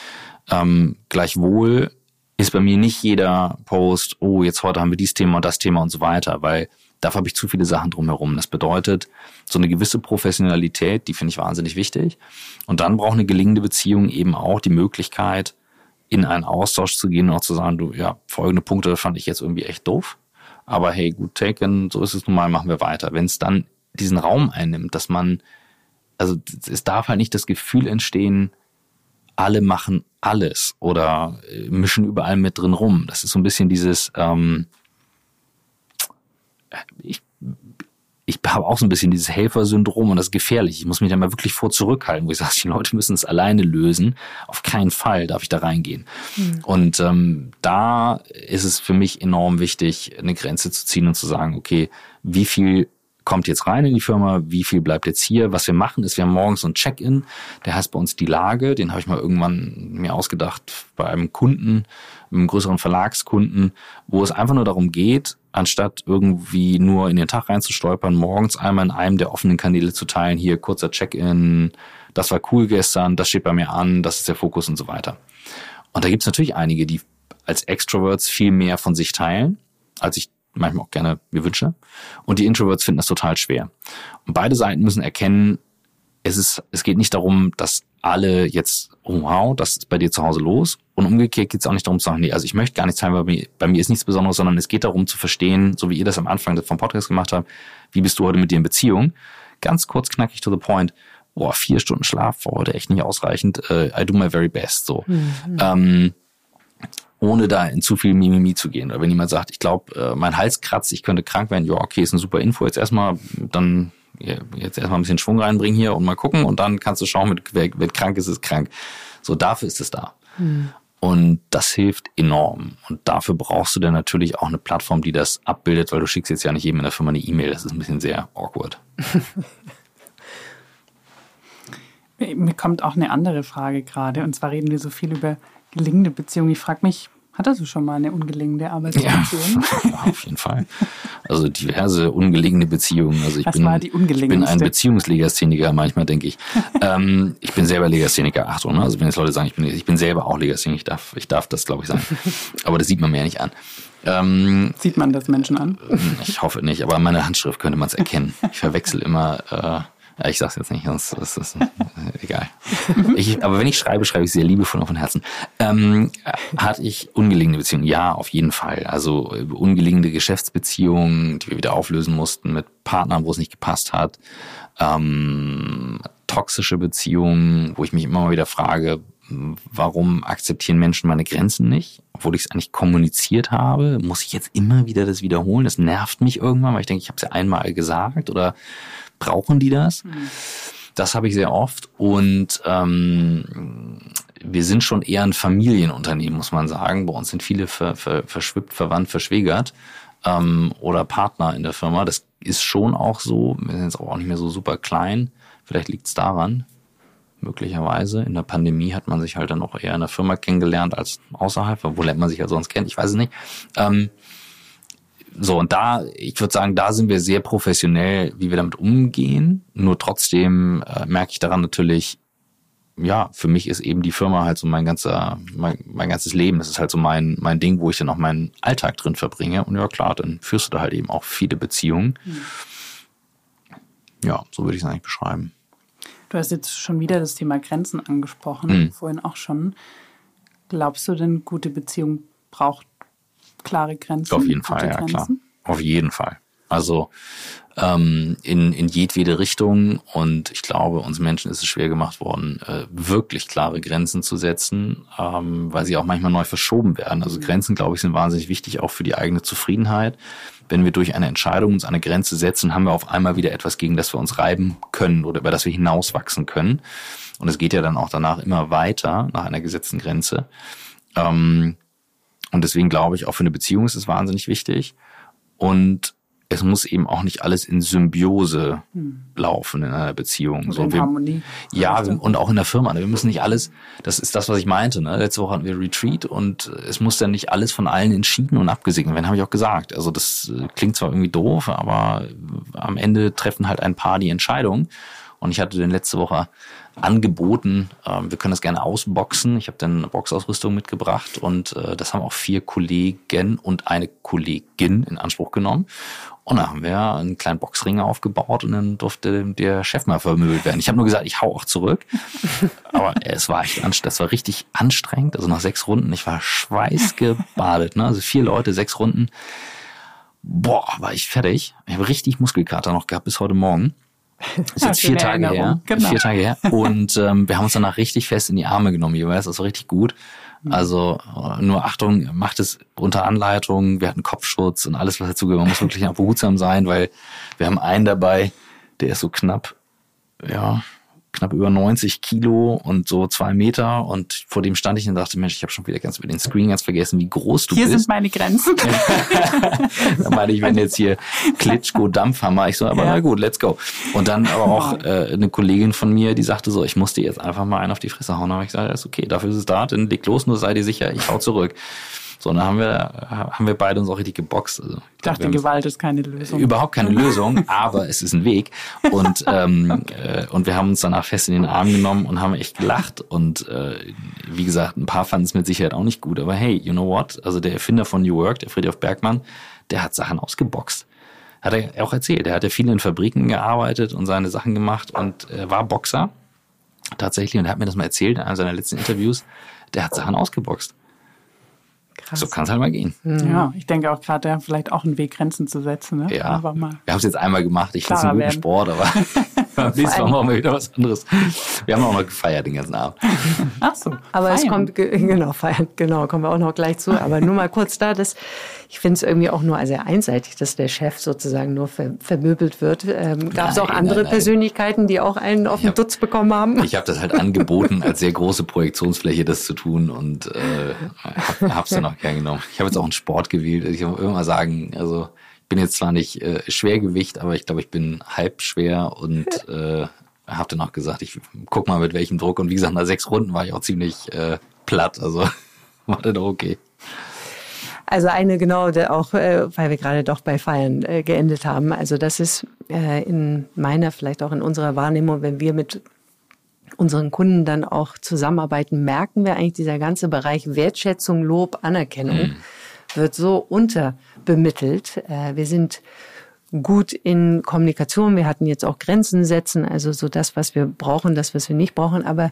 Ähm, gleichwohl ist bei mir nicht jeder Post, oh, jetzt heute haben wir dieses Thema und das Thema und so weiter, weil dafür habe ich zu viele Sachen drumherum. Das bedeutet, so eine gewisse Professionalität, die finde ich wahnsinnig wichtig. Und dann braucht eine gelingende Beziehung eben auch die Möglichkeit, in einen Austausch zu gehen und auch zu sagen, du, ja, folgende Punkte fand ich jetzt irgendwie echt doof. Aber hey, gut taken, so ist es nun mal, machen wir weiter. Wenn es dann diesen Raum einnimmt, dass man, also es darf halt nicht das Gefühl entstehen, alle machen alles oder äh, mischen überall mit drin rum. Das ist so ein bisschen dieses, ähm, ich, ich habe auch so ein bisschen dieses Helfersyndrom und das ist gefährlich. Ich muss mich da mal wirklich vor zurückhalten, wo ich sage, die Leute müssen es alleine lösen. Auf keinen Fall darf ich da reingehen. Mhm. Und ähm, da ist es für mich enorm wichtig, eine Grenze zu ziehen und zu sagen, okay, wie viel kommt jetzt rein in die Firma, wie viel bleibt jetzt hier. Was wir machen, ist, wir haben morgens so ein Check-in, der heißt bei uns die Lage, den habe ich mal irgendwann mir ausgedacht bei einem Kunden, einem größeren Verlagskunden, wo es einfach nur darum geht, anstatt irgendwie nur in den Tag reinzustolpern, morgens einmal in einem der offenen Kanäle zu teilen, hier kurzer Check-in, das war cool gestern, das steht bei mir an, das ist der Fokus und so weiter. Und da gibt es natürlich einige, die als Extroverts viel mehr von sich teilen, als ich manchmal auch gerne mir wünsche. Und die Introverts finden das total schwer. Und beide Seiten müssen erkennen, es ist, es geht nicht darum, dass alle jetzt, oh wow, das ist bei dir zu Hause los. Und umgekehrt geht es auch nicht darum zu sagen, nee, also ich möchte gar nichts teilen, weil bei mir, bei mir ist nichts Besonderes, sondern es geht darum zu verstehen, so wie ihr das am Anfang vom Podcast gemacht habt, wie bist du heute mit dir in Beziehung? Ganz kurz, knackig to the point. Boah, vier Stunden Schlaf war heute echt nicht ausreichend. Uh, I do my very best. So. Mhm. Ähm, ohne da in zu viel Mimimi zu gehen. Oder wenn jemand sagt, ich glaube, äh, mein Hals kratzt, ich könnte krank werden, ja, okay, ist eine super Info. Jetzt erstmal, dann jetzt erstmal ein bisschen Schwung reinbringen hier und mal gucken und dann kannst du schauen, mit, wer, wer krank ist, ist krank. So, dafür ist es da. Hm. Und das hilft enorm. Und dafür brauchst du dann natürlich auch eine Plattform, die das abbildet, weil du schickst jetzt ja nicht jedem in der Firma eine E-Mail. Das ist ein bisschen sehr awkward. Mir kommt auch eine andere Frage gerade. Und zwar reden wir so viel über gelingende Beziehungen. Ich frage mich, Hattest du schon mal eine ungelingende Arbeitsbeziehung? Ja, auf jeden Fall. Also diverse ungelingende Beziehungen. Also ich Was bin, war die ich bin ein? Beziehungslegastheniker, manchmal denke ich. ähm, ich bin selber Legastheniker. Achtung, ne? also wenn jetzt Leute sagen, ich bin, ich bin selber auch Legastheniker, ich darf, ich darf das, glaube ich, sagen. Aber das sieht man mir ja nicht an. Ähm, Sieht man das Menschen an? ich hoffe nicht, aber an meiner Handschrift könnte man es erkennen. Ich verwechsel immer, äh, ich sag's jetzt nicht, sonst ist es äh, egal. Ich, aber wenn ich schreibe, schreibe ich sehr liebevoll und von Herzen. Ähm, hatte ich ungelingende Beziehungen? Ja, auf jeden Fall. Also äh, ungelingende Geschäftsbeziehungen, die wir wieder auflösen mussten mit Partnern, wo es nicht gepasst hat. Ähm, toxische Beziehungen, wo ich mich immer mal wieder frage, warum akzeptieren Menschen meine Grenzen nicht, obwohl ich es eigentlich kommuniziert habe? Muss ich jetzt immer wieder das wiederholen? Das nervt mich irgendwann, weil ich denke, ich habe es ja einmal gesagt oder brauchen die das? Das habe ich sehr oft und ähm, wir sind schon eher ein Familienunternehmen, muss man sagen. Bei uns sind viele ver, ver, verschwippt, verwandt, verschwägert ähm, oder Partner in der Firma. Das ist schon auch so. Wir sind jetzt auch nicht mehr so super klein. Vielleicht liegt es daran, möglicherweise. In der Pandemie hat man sich halt dann auch eher in der Firma kennengelernt als außerhalb, obwohl lernt man sich ja sonst kennt, ich weiß es nicht. Ähm, so, und da, ich würde sagen, da sind wir sehr professionell, wie wir damit umgehen. Nur trotzdem äh, merke ich daran natürlich, ja, für mich ist eben die Firma halt so mein ganzer, mein, mein ganzes Leben. Das ist halt so mein, mein Ding, wo ich dann auch meinen Alltag drin verbringe. Und ja, klar, dann führst du da halt eben auch viele Beziehungen. Ja, so würde ich es eigentlich beschreiben. Du hast jetzt schon wieder das Thema Grenzen angesprochen, Mhm. vorhin auch schon. Glaubst du denn, gute Beziehung braucht klare Grenzen? Auf jeden Fall, ja klar. Grenzen? Auf jeden Fall. Also ähm, in, in jedwede Richtung und ich glaube, uns Menschen ist es schwer gemacht worden, äh, wirklich klare Grenzen zu setzen, ähm, weil sie auch manchmal neu verschoben werden. Also Grenzen, glaube ich, sind wahnsinnig wichtig, auch für die eigene Zufriedenheit. Wenn wir durch eine Entscheidung uns eine Grenze setzen, haben wir auf einmal wieder etwas, gegen das wir uns reiben können oder über das wir hinauswachsen können. Und es geht ja dann auch danach immer weiter nach einer gesetzten Grenze. Ähm, und deswegen glaube ich, auch für eine Beziehung ist es wahnsinnig wichtig. Und es muss eben auch nicht alles in Symbiose laufen in einer Beziehung. Oder in wir, Harmonie. ja, wir, und auch in der Firma. ne? Wir müssen nicht alles, das ist das, was ich meinte. Ne? Letzte Woche hatten wir Retreat und es muss dann nicht alles von allen entschieden und abgesegnet werden, habe ich auch gesagt. Also das äh, klingt zwar irgendwie doof, aber am Ende treffen halt ein paar die Entscheidung. Und ich hatte den letzte Woche angeboten, ähm, wir können das gerne ausboxen. Ich habe dann eine Boxausrüstung mitgebracht und äh, das haben auch vier Kollegen und eine Kollegin in Anspruch genommen. Und da haben wir einen kleinen Boxring aufgebaut und dann durfte der Chef mal vermöbelt werden. Ich habe nur gesagt, ich hau auch zurück. Aber es war echt anstrengend. Das war richtig anstrengend. Also nach sechs Runden, ich war schweißgebadet. Ne? Also vier Leute, sechs Runden. Boah, war ich fertig. Ich habe richtig Muskelkater noch gehabt bis heute Morgen. Ist Ja, jetzt vier Tage her. Genau. Vier Tage her. Und ähm, wir haben uns danach richtig fest in die Arme genommen jeweils. Das war richtig gut. Mhm. Also äh, nur Achtung, macht es unter Anleitung. Wir hatten Kopfschutz und alles, was dazu gehört. Man muss wirklich auch behutsam sein, weil wir haben einen dabei, der ist so knapp, ja, knapp über 90 Kilo und so zwei Meter. Und vor dem stand ich und dachte, Mensch, ich habe schon wieder ganz über den Screen ganz vergessen, wie groß du Hier bist. sind meine Grenzen. Da meinte ich, wenn jetzt hier Klitschko Dampfhammer, ich so, aber Ja. na gut, let's go. Und dann aber auch äh, eine Kollegin von mir, die sagte so, ich muss dir jetzt einfach mal einen auf die Fresse hauen. Da habe ich gesagt, ist okay, dafür ist es da, dann leg los, nur sei dir sicher, ich hau zurück. So, und dann haben wir, haben wir beide uns auch richtig geboxt. Also, Ich dachte, haben- Gewalt ist keine Lösung. Überhaupt keine Lösung, aber es ist ein Weg. Und, ähm, äh, und wir haben uns danach fest in den Arm genommen und haben echt gelacht. Und äh, wie gesagt, ein paar fanden es mit Sicherheit auch nicht gut. Aber hey, you know what? Also der Erfinder von New Work, der Friedhof Bergmann, der hat Sachen ausgeboxt. Hat er auch erzählt. Er hat ja viel in Fabriken gearbeitet und seine Sachen gemacht und äh, war Boxer tatsächlich. Und er hat mir das mal erzählt in einem seiner letzten Interviews. Der hat Sachen ausgeboxt. Krass. So kann es halt mal gehen. Ja, ich denke auch gerade, ja, vielleicht auch einen Weg, Grenzen zu setzen. Ne? Ja. Aber mal. Wir haben es jetzt einmal gemacht. Ich finde es einen guten werden. Sport, aber beim nächsten Mal machen wir wieder was anderes. Wir haben auch noch gefeiert den ganzen Abend. Ach so. Aber es feiern. kommt, ge- genau, feiern, genau, kommen wir auch noch gleich zu. Aber nur mal kurz da, dass ich finde es irgendwie auch nur sehr einseitig, dass der Chef sozusagen nur ver, vermöbelt wird. Ähm, Gab es auch andere nein, nein. Persönlichkeiten, die auch einen auf den hab- Dutz bekommen haben? Ich habe das halt angeboten, als sehr große Projektionsfläche das zu tun und äh, hab, hab's dann auch gern genommen. Ich habe jetzt auch einen Sport gewählt. Also Ich muss immer sagen, also bin jetzt zwar nicht äh, Schwergewicht, aber ich glaube, ich bin halb schwer und äh, habe dann auch gesagt, ich guck mal mit welchem Druck. Und wie gesagt, nach sechs Runden war ich auch ziemlich äh, platt. Also war dann okay. Also eine genau, auch äh, weil wir gerade doch bei Feiern äh, geendet haben. Also das ist äh, in meiner, vielleicht auch in unserer Wahrnehmung, wenn wir mit unseren Kunden dann auch zusammenarbeiten, merken wir eigentlich, dieser ganze Bereich Wertschätzung, Lob, Anerkennung mhm. wird so unterbemittelt. Äh, wir sind gut in Kommunikation. Wir hatten jetzt auch Grenzen setzen, also so das, was wir brauchen, das, was wir nicht brauchen. Aber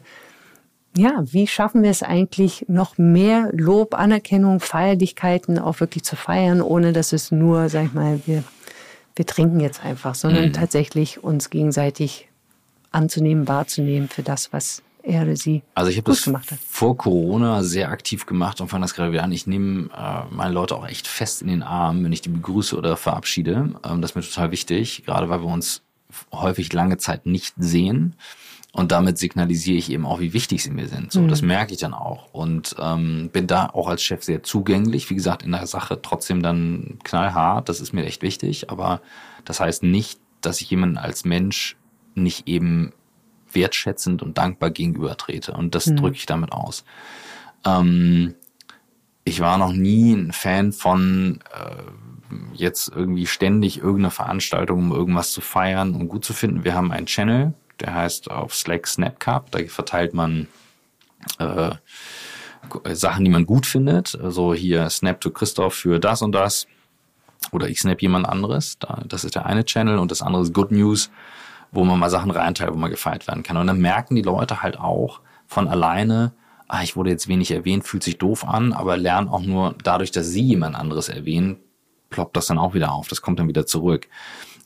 ja, wie schaffen wir es eigentlich, noch mehr Lob, Anerkennung, Feierlichkeiten auch wirklich zu feiern, ohne dass es nur, sag ich mal, wir, wir trinken jetzt einfach, sondern mhm. tatsächlich uns gegenseitig anzunehmen, wahrzunehmen für das, was er oder sie Also ich habe das vor Corona sehr aktiv gemacht und fange das gerade wieder an. Ich nehme äh, meine Leute auch echt fest in den Arm, wenn ich die begrüße oder verabschiede. Ähm, das ist mir total wichtig, gerade weil wir uns häufig lange Zeit nicht sehen. Und damit signalisiere ich eben auch, wie wichtig sie mir sind. So, mhm. das merke ich dann auch. Und ähm, bin da auch als Chef sehr zugänglich. Wie gesagt, in der Sache trotzdem dann knallhart. Das ist mir echt wichtig. Aber das heißt nicht, dass ich jemanden als Mensch nicht eben wertschätzend und dankbar gegenüber trete. Und das mhm. drücke ich damit aus. Ähm, ich war noch nie ein Fan von äh, jetzt irgendwie ständig irgendeine Veranstaltung, um irgendwas zu feiern und gut zu finden. Wir haben einen Channel, der heißt auf Slack Snapcup. Da verteilt man äh, Sachen, die man gut findet. Also hier Snap to Christoph für das und das. Oder ich snap jemand anderes. Das ist der eine Channel. Und das andere ist Good News, wo man mal Sachen reinteilt, wo man gefeiert werden kann. Und dann merken die Leute halt auch von alleine, ah, ich wurde jetzt wenig erwähnt, fühlt sich doof an, aber lernen auch nur dadurch, dass sie jemand anderes erwähnen, ploppt das dann auch wieder auf. Das kommt dann wieder zurück.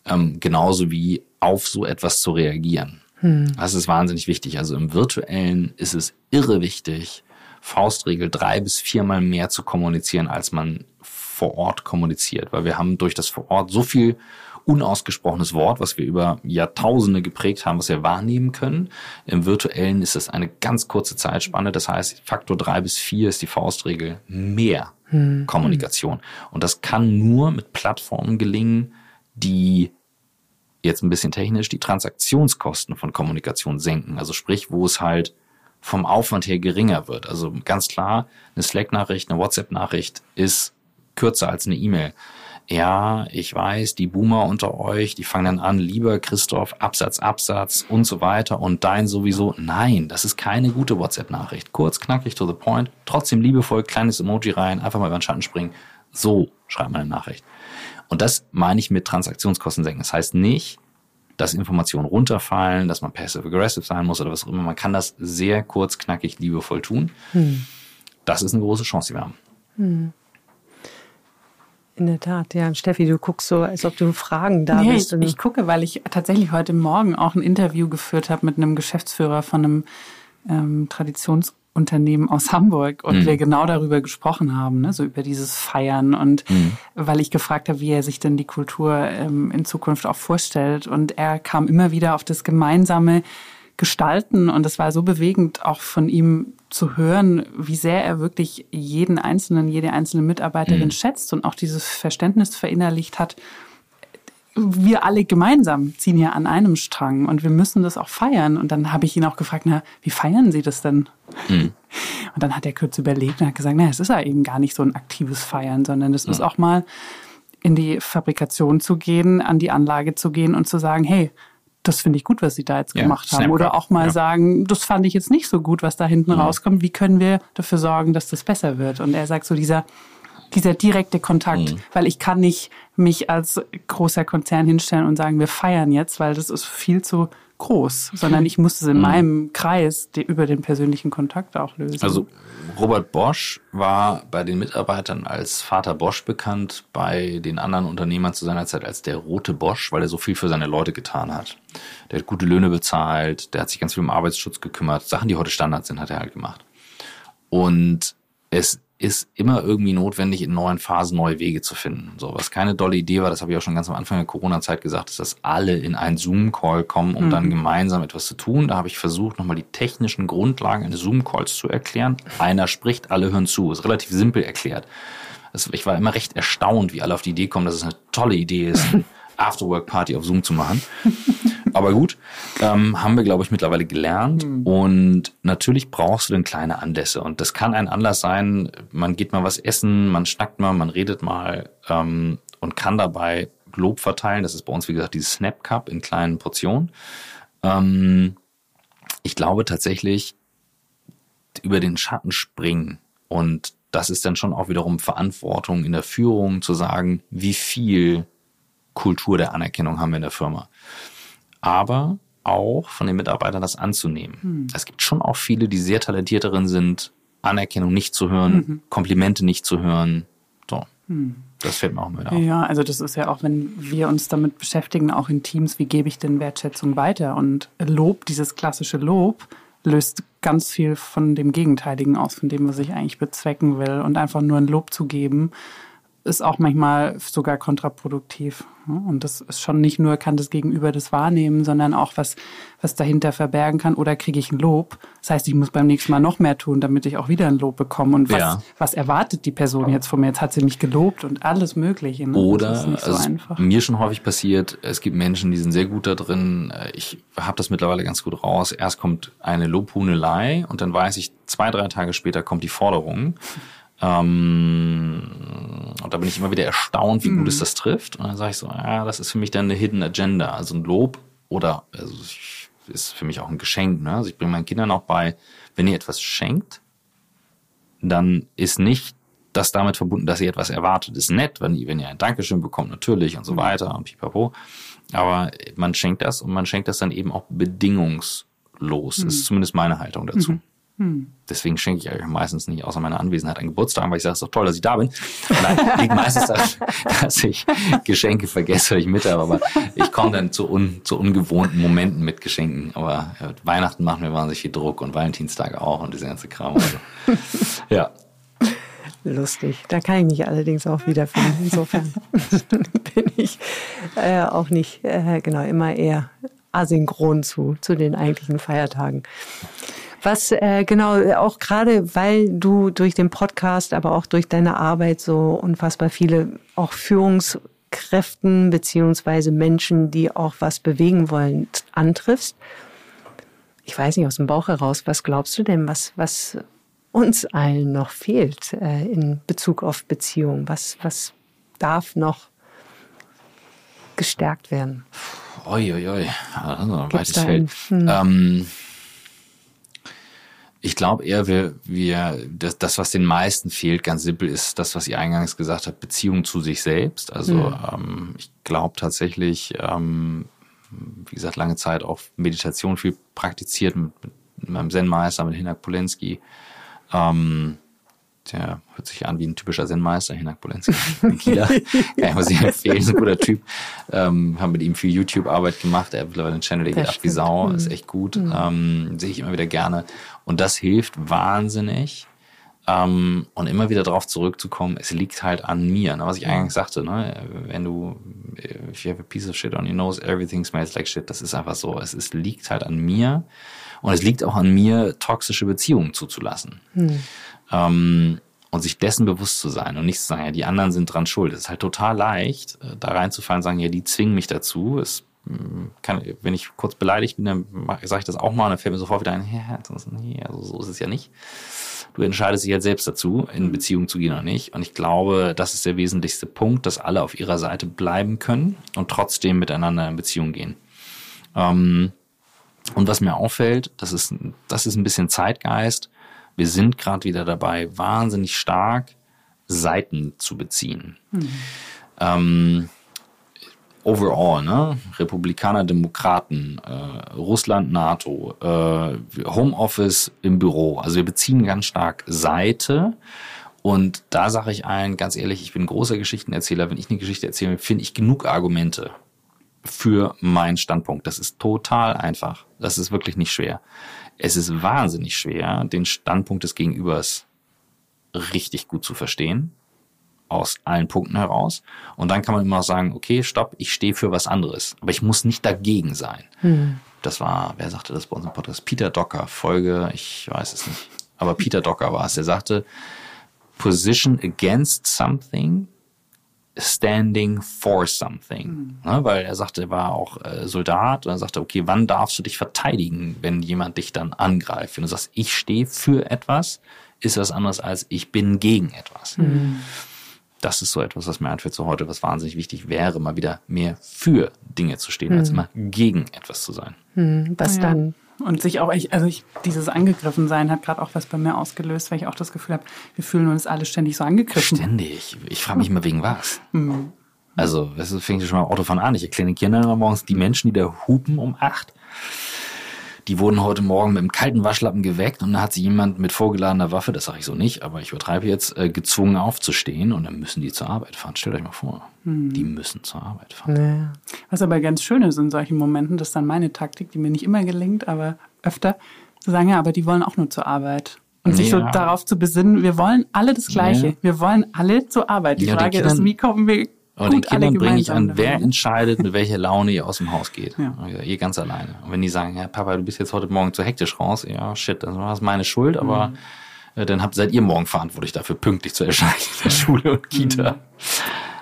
Ähm, genauso wie auf so etwas zu reagieren. Hm. Das ist wahnsinnig wichtig. Also im virtuellen ist es irre wichtig, Faustregel drei bis viermal mehr zu kommunizieren, als man vor Ort kommuniziert, weil wir haben durch das vor Ort so viel unausgesprochenes Wort, was wir über Jahrtausende geprägt haben, was wir wahrnehmen können. Im virtuellen ist es eine ganz kurze Zeitspanne. Das heißt, Faktor drei bis vier ist die Faustregel mehr hm. Kommunikation. Und das kann nur mit Plattformen gelingen, die jetzt ein bisschen technisch die Transaktionskosten von Kommunikation senken. Also sprich, wo es halt vom Aufwand her geringer wird. Also ganz klar, eine Slack-Nachricht, eine WhatsApp-Nachricht ist kürzer als eine E-Mail. Ja, ich weiß, die Boomer unter euch, die fangen dann an, lieber Christoph, Absatz, Absatz und so weiter und dein sowieso. Nein, das ist keine gute WhatsApp-Nachricht. Kurz, knackig, to the point, trotzdem liebevoll, kleines Emoji rein, einfach mal über den Schatten springen. So schreibt man eine Nachricht. Und das meine ich mit Transaktionskosten senken. Das heißt nicht, dass Informationen runterfallen, dass man passive-aggressive sein muss oder was auch immer. Man kann das sehr kurz, knackig, liebevoll tun. Hm. Das ist eine große Chance, die wir haben. Hm. In der Tat, ja. Steffi, du guckst so, als ob du Fragen da nee, bist. Ich, ich gucke, weil ich tatsächlich heute Morgen auch ein Interview geführt habe mit einem Geschäftsführer von einem ähm, Traditions- Unternehmen aus Hamburg und mhm. wir genau darüber gesprochen haben, ne, so über dieses Feiern und mhm. weil ich gefragt habe, wie er sich denn die Kultur ähm, in Zukunft auch vorstellt und er kam immer wieder auf das gemeinsame Gestalten und es war so bewegend auch von ihm zu hören, wie sehr er wirklich jeden einzelnen, jede einzelne Mitarbeiterin mhm. schätzt und auch dieses Verständnis verinnerlicht hat, wir alle gemeinsam ziehen ja an einem Strang und wir müssen das auch feiern. Und dann habe ich ihn auch gefragt, na, wie feiern Sie das denn? Mhm. Und dann hat er kurz überlegt und hat gesagt, na, es ist ja eben gar nicht so ein aktives Feiern, sondern es mhm. ist auch mal in die Fabrikation zu gehen, an die Anlage zu gehen und zu sagen, hey, das finde ich gut, was Sie da jetzt ja, gemacht haben. Oder auch mal ja. sagen, das fand ich jetzt nicht so gut, was da hinten mhm. rauskommt. Wie können wir dafür sorgen, dass das besser wird? Und er sagt so, dieser dieser direkte Kontakt, mhm. weil ich kann nicht mich als großer Konzern hinstellen und sagen, wir feiern jetzt, weil das ist viel zu groß, sondern ich muss es in mhm. meinem Kreis die, über den persönlichen Kontakt auch lösen. Also Robert Bosch war bei den Mitarbeitern als Vater Bosch bekannt, bei den anderen Unternehmern zu seiner Zeit als der rote Bosch, weil er so viel für seine Leute getan hat. Der hat gute Löhne bezahlt, der hat sich ganz viel um Arbeitsschutz gekümmert. Sachen, die heute Standard sind, hat er halt gemacht. Und es ist immer irgendwie notwendig, in neuen Phasen neue Wege zu finden. So, was keine dolle Idee war, das habe ich auch schon ganz am Anfang der Corona-Zeit gesagt, ist, dass alle in einen Zoom-Call kommen, um mhm. dann gemeinsam etwas zu tun. Da habe ich versucht, nochmal die technischen Grundlagen eines Zoom-Calls zu erklären. Einer spricht, alle hören zu. Ist relativ simpel erklärt. ich war immer recht erstaunt, wie alle auf die Idee kommen, dass es eine tolle Idee ist, Afterwork-Party auf Zoom zu machen. Aber gut, ähm, haben wir, glaube ich, mittlerweile gelernt. Mhm. Und natürlich brauchst du dann kleine Anlässe. Und das kann ein Anlass sein, man geht mal was essen, man schnackt mal, man redet mal ähm, und kann dabei Lob verteilen. Das ist bei uns, wie gesagt, dieses Snap Cup in kleinen Portionen. Ähm, ich glaube tatsächlich, über den Schatten springen und das ist dann schon auch wiederum Verantwortung in der Führung zu sagen, wie viel Kultur der Anerkennung haben wir in der Firma. Aber auch von den Mitarbeitern das anzunehmen. Hm. Es gibt schon auch viele, die sehr talentiert darin sind, Anerkennung nicht zu hören, mhm. Komplimente nicht zu hören. So. Hm. Das fällt mir auch mal auf. Ja, also das ist ja auch, wenn wir uns damit beschäftigen, auch in Teams, wie gebe ich denn Wertschätzung weiter? Und Lob, dieses klassische Lob, löst ganz viel von dem Gegenteiligen aus, von dem, was ich eigentlich bezwecken will. Und einfach nur ein Lob zu geben, ist auch manchmal sogar kontraproduktiv. Und das ist schon nicht nur, kann das Gegenüber das wahrnehmen, sondern auch was, was dahinter verbergen kann. Oder kriege ich ein Lob? Das heißt, ich muss beim nächsten Mal noch mehr tun, damit ich auch wieder ein Lob bekomme. Und was, ja. was erwartet die Person jetzt von mir? Jetzt hat sie mich gelobt und alles Mögliche. Ne? Oder, so also mir schon häufig passiert, es gibt Menschen, die sind sehr gut da drin. Ich habe das mittlerweile ganz gut raus. Erst kommt eine Lobhuhnelei und dann weiß ich, zwei, drei Tage später kommt die Forderung. Ähm, und da bin ich immer wieder erstaunt, wie mhm. gut es das trifft. Und dann sage ich so, ja, das ist für mich dann eine Hidden Agenda. Also ein Lob oder also ist für mich auch ein Geschenk. Ne? Also ich bringe meinen Kindern auch bei, wenn ihr etwas schenkt, dann ist nicht das damit verbunden, dass ihr etwas erwartet. Das ist nett, wenn ihr, wenn ihr ein Dankeschön bekommt, natürlich und so mhm. weiter und pipapo. Aber man schenkt das und man schenkt das dann eben auch bedingungslos. Mhm. Das ist zumindest meine Haltung dazu. Mhm. Hm. Deswegen schenke ich euch meistens nicht außer meiner Anwesenheit einen Geburtstag, weil ich sage, es ist doch toll, dass ich da bin. Nein, liegt meistens daran, dass ich Geschenke vergesse, weil ich mit habe. Aber ich komme dann zu, un, zu ungewohnten Momenten mit Geschenken. Aber ja, Weihnachten machen wir wahnsinnig viel Druck und Valentinstag auch und diese ganze Kram. Also, ja. Lustig. Da kann ich mich allerdings auch wiederfinden. Insofern bin ich äh, auch nicht äh, genau immer eher asynchron zu, zu den eigentlichen Feiertagen. Was äh, genau, auch gerade weil du durch den Podcast, aber auch durch deine Arbeit so unfassbar viele auch Führungskräften beziehungsweise Menschen, die auch was bewegen wollen, antriffst. Ich weiß nicht aus dem Bauch heraus, was glaubst du denn, was, was uns allen noch fehlt äh, in Bezug auf Beziehungen? Was, was darf noch gestärkt werden? Oi, oi, oi. Also, weites Feld. Hm. Ähm, ich glaube eher, wir, wir das, das, was den meisten fehlt, ganz simpel, ist das, was ihr eingangs gesagt habt, Beziehung zu sich selbst. Also mhm. ähm, ich glaube tatsächlich, ähm, wie gesagt, lange Zeit auch Meditation viel praktiziert mit, mit meinem Zen-Meister, mit Hinak Polenski. Ähm, der hört sich an wie ein typischer Zen-Meister, Hinak Polenski, ein Kieler. Kann ich sehr empfehlen, ist ein guter Typ. Ähm, haben mit ihm viel YouTube-Arbeit gemacht. Er hat mittlerweile einen Channel, der geht ab wie Sau, mhm. ist echt gut. Mhm. Ähm, sehe ich immer wieder gerne. Und das hilft wahnsinnig. Ähm, und immer wieder darauf zurückzukommen, es liegt halt an mir. Ne? Was ich eigentlich sagte, ne? wenn du, if you have a piece of shit on your nose, everything smells like shit. Das ist einfach so. Es, es liegt halt an mir. Und es liegt auch an mir, toxische Beziehungen zuzulassen. Hm. Ähm, und sich dessen bewusst zu sein und nicht zu sagen, ja, die anderen sind dran schuld. Es ist halt total leicht, äh, da reinzufallen und sagen, ja, die zwingen mich dazu. Es kann, wenn ich kurz beleidigt bin, dann sage ich das auch mal und dann fällt mir sofort wieder ein, ja, nee, also so ist es ja nicht. Du entscheidest dich halt selbst dazu, in Beziehung zu gehen oder nicht. Und ich glaube, das ist der wesentlichste Punkt, dass alle auf ihrer Seite bleiben können und trotzdem miteinander in Beziehung gehen. Ähm, und was mir auffällt, das ist, das ist ein bisschen Zeitgeist. Wir sind gerade wieder dabei, wahnsinnig stark Seiten zu beziehen. Mhm. Ähm, overall, ne? Republikaner, Demokraten, äh, Russland, NATO, äh, Homeoffice im Büro. Also wir beziehen ganz stark Seite. Und da sage ich allen ganz ehrlich, ich bin ein großer Geschichtenerzähler. Wenn ich eine Geschichte erzähle, finde ich genug Argumente für meinen Standpunkt. Das ist total einfach. Das ist wirklich nicht schwer. Es ist wahnsinnig schwer, den Standpunkt des Gegenübers richtig gut zu verstehen aus allen Punkten heraus. Und dann kann man immer noch sagen, okay, stopp, ich stehe für was anderes. Aber ich muss nicht dagegen sein. Hm. Das war, wer sagte das bei uns im Podcast? Peter Docker, Folge, ich weiß es nicht. Aber Peter Docker war es. Der sagte, position against something standing for something. Mhm. Ne, weil er sagte, er war auch äh, Soldat und er sagte, okay, wann darfst du dich verteidigen, wenn jemand dich dann angreift? Wenn du sagst, ich stehe für etwas, ist das anders als ich bin gegen etwas. Mhm. Das ist so etwas, was mir einfällt so heute, was wahnsinnig wichtig wäre, mal wieder mehr für Dinge zu stehen, mhm. als immer gegen etwas zu sein. Mhm. Was ja. dann und sich auch, ich, also ich, dieses Angegriffensein hat gerade auch was bei mir ausgelöst, weil ich auch das Gefühl habe, wir fühlen uns alle ständig so angegriffen. Ständig. Ich frage mich immer wegen was. Mhm. Also, das fängt schon mal Autofahren an. Ich erkläre den Kindern morgens die Menschen, die da hupen um acht die wurden heute Morgen mit einem kalten Waschlappen geweckt und da hat sie jemand mit vorgeladener Waffe, das sage ich so nicht, aber ich übertreibe jetzt, äh, gezwungen aufzustehen und dann müssen die zur Arbeit fahren. Stellt euch mal vor, hm. die müssen zur Arbeit fahren. Ja. Was aber ganz schön ist in solchen Momenten, das ist dann meine Taktik, die mir nicht immer gelingt, aber öfter, zu sagen, ja, aber die wollen auch nur zur Arbeit. Und sich ja. so darauf zu besinnen, wir wollen alle das Gleiche. Ja. Wir wollen alle zur Arbeit. Die Frage ist, wie kommen wir und den Kindern bringe ich an, wer entscheidet, mit welcher Laune ihr aus dem Haus geht. Ja. Ihr ganz alleine. Und wenn die sagen, ja, Papa, du bist jetzt heute Morgen zu hektisch raus, ja, shit, das war meine Schuld, aber mhm. Äh, dann habt, seid ihr morgen verantwortlich dafür, pünktlich zu erscheinen in der Schule und Kita. Mhm.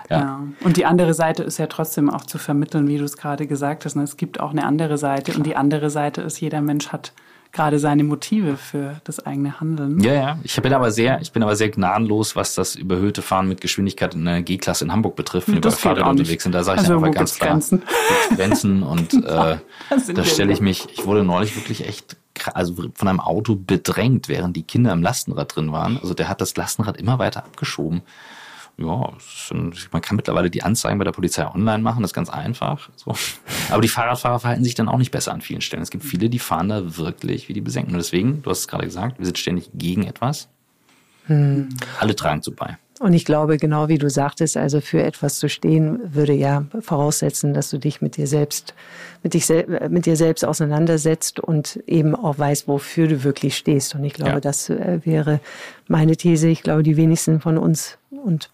Ja. ja. Und die andere Seite ist ja trotzdem auch zu vermitteln, wie du es gerade gesagt hast. Ne? Es gibt auch eine andere Seite und die andere Seite ist, jeder Mensch hat gerade seine Motive für das eigene Handeln. Ja, ja. Ich bin aber sehr, ich bin aber sehr gnadenlos, was das überhöhte Fahren mit Geschwindigkeit in der G-Klasse in Hamburg betrifft, wenn wir bei Fahrrädern unterwegs sind. Da sage ich also, einfach ganz klar Grenzen, Grenzen und äh, da stelle ich mich. Ich wurde neulich wirklich echt also von einem Auto bedrängt, während die Kinder im Lastenrad drin waren. Also der hat das Lastenrad immer weiter abgeschoben ja, man kann mittlerweile die Anzeigen bei der Polizei online machen, das ist ganz einfach. So. Aber die Fahrradfahrer verhalten sich dann auch nicht besser an vielen Stellen. Es gibt viele, die fahren da wirklich wie die Besenken. Und deswegen, du hast es gerade gesagt, wir sind ständig gegen etwas. Hm. Alle tragen zu bei. Und ich glaube, genau wie du sagtest, also für etwas zu stehen, würde ja voraussetzen, dass du dich mit dir selbst, mit dich mit dir selbst auseinandersetzt und eben auch weißt, wofür du wirklich stehst. Und ich glaube, ja. das äh, wäre meine These. Ich glaube, die wenigsten von uns und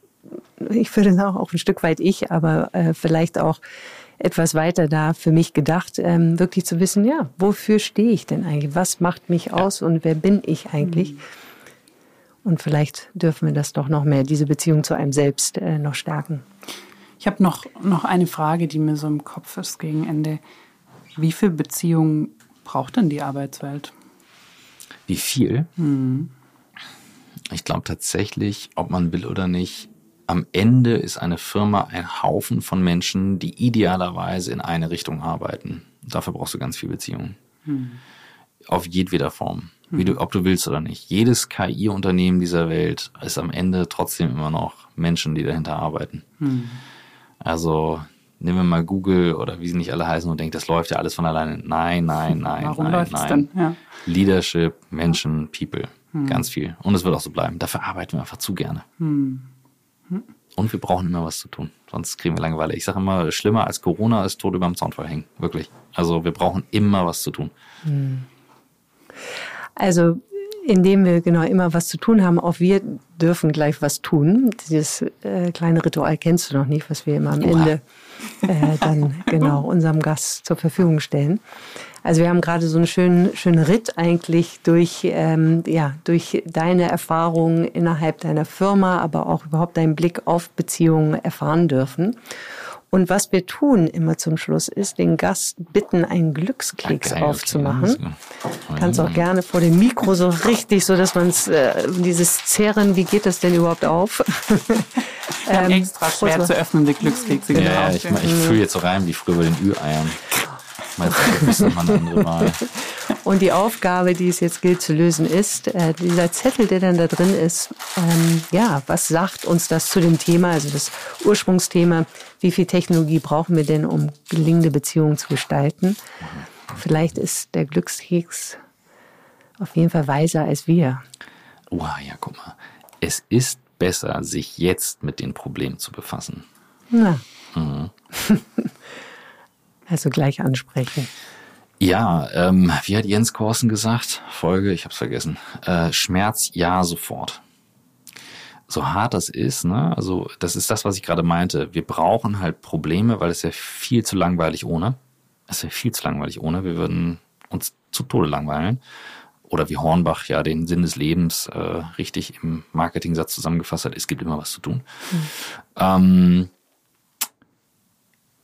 ich würde sagen auch ein Stück weit ich, aber äh, vielleicht auch etwas weiter da für mich gedacht, ähm, wirklich zu wissen, ja, wofür stehe ich denn eigentlich? Was macht mich aus und wer bin ich eigentlich? Mhm. Und vielleicht dürfen wir das doch noch mehr, diese Beziehung zu einem selbst äh, noch stärken. Ich habe noch, noch eine Frage, die mir so im Kopf ist gegen Ende. Wie viel Beziehung braucht denn die Arbeitswelt? Wie viel? Mhm. Ich glaube tatsächlich, ob man will oder nicht, am Ende ist eine Firma ein Haufen von Menschen, die idealerweise in eine Richtung arbeiten. Dafür brauchst du ganz viel Beziehung. Hm. Auf jedweder Form. Wie du, hm. ob du willst oder nicht. Jedes KI-Unternehmen dieser Welt ist am Ende trotzdem immer noch Menschen, die dahinter arbeiten. Hm. Also nehmen wir mal Google oder wie sie nicht alle heißen und denkt, das läuft ja alles von alleine. Nein, nein, nein, Warum nein, nein. Ja. Leadership, Menschen, People. Hm. Ganz viel. Und es wird auch so bleiben. Dafür arbeiten wir einfach zu gerne. Hm. Und wir brauchen immer was zu tun. Sonst kriegen wir Langeweile. Ich sage immer, schlimmer als Corona ist Tod über dem Zaunfall hängen. Wirklich. Also wir brauchen immer was zu tun. Also indem wir genau immer was zu tun haben, auch wir dürfen gleich was tun. Dieses äh, kleine Ritual kennst du noch nicht, was wir immer am Ende äh, dann genau unserem Gast zur Verfügung stellen. Also wir haben gerade so einen schönen, schönen Ritt eigentlich durch, ähm, ja, durch deine Erfahrungen innerhalb deiner Firma, aber auch überhaupt deinen Blick auf Beziehungen erfahren dürfen. Und was wir tun immer zum Schluss ist, den Gast bitten, einen Glückskeks okay, aufzumachen. Okay. Kannst auch gerne vor dem Mikro so richtig, so dass man es, äh, dieses Zerren, wie geht das denn überhaupt auf? ähm, extra schwer zu öffnende Glückskekse. Ja, ja ich, ich fühle jetzt so rein wie früher bei den Ü-Eiern. Und die Aufgabe, die es jetzt gilt zu lösen, ist, äh, dieser Zettel, der dann da drin ist, ähm, ja, was sagt uns das zu dem Thema, also das Ursprungsthema, wie viel Technologie brauchen wir denn, um gelingende Beziehungen zu gestalten? Vielleicht ist der Glückskeks auf jeden Fall weiser als wir. Wow, ja, guck mal. Es ist besser, sich jetzt mit den Problemen zu befassen. Na. Mhm. Also gleich ansprechen. Ja, ähm, wie hat Jens Korsen gesagt? Folge, ich hab's vergessen. Äh, Schmerz ja sofort. So hart das ist, ne? Also das ist das, was ich gerade meinte. Wir brauchen halt Probleme, weil es ja viel zu langweilig ohne. Es ist ja viel zu langweilig ohne. Wir würden uns zu Tode langweilen. oder wie Hornbach ja den Sinn des Lebens äh, richtig im Marketing-Satz zusammengefasst hat, es gibt immer was zu tun. Mhm. Ähm,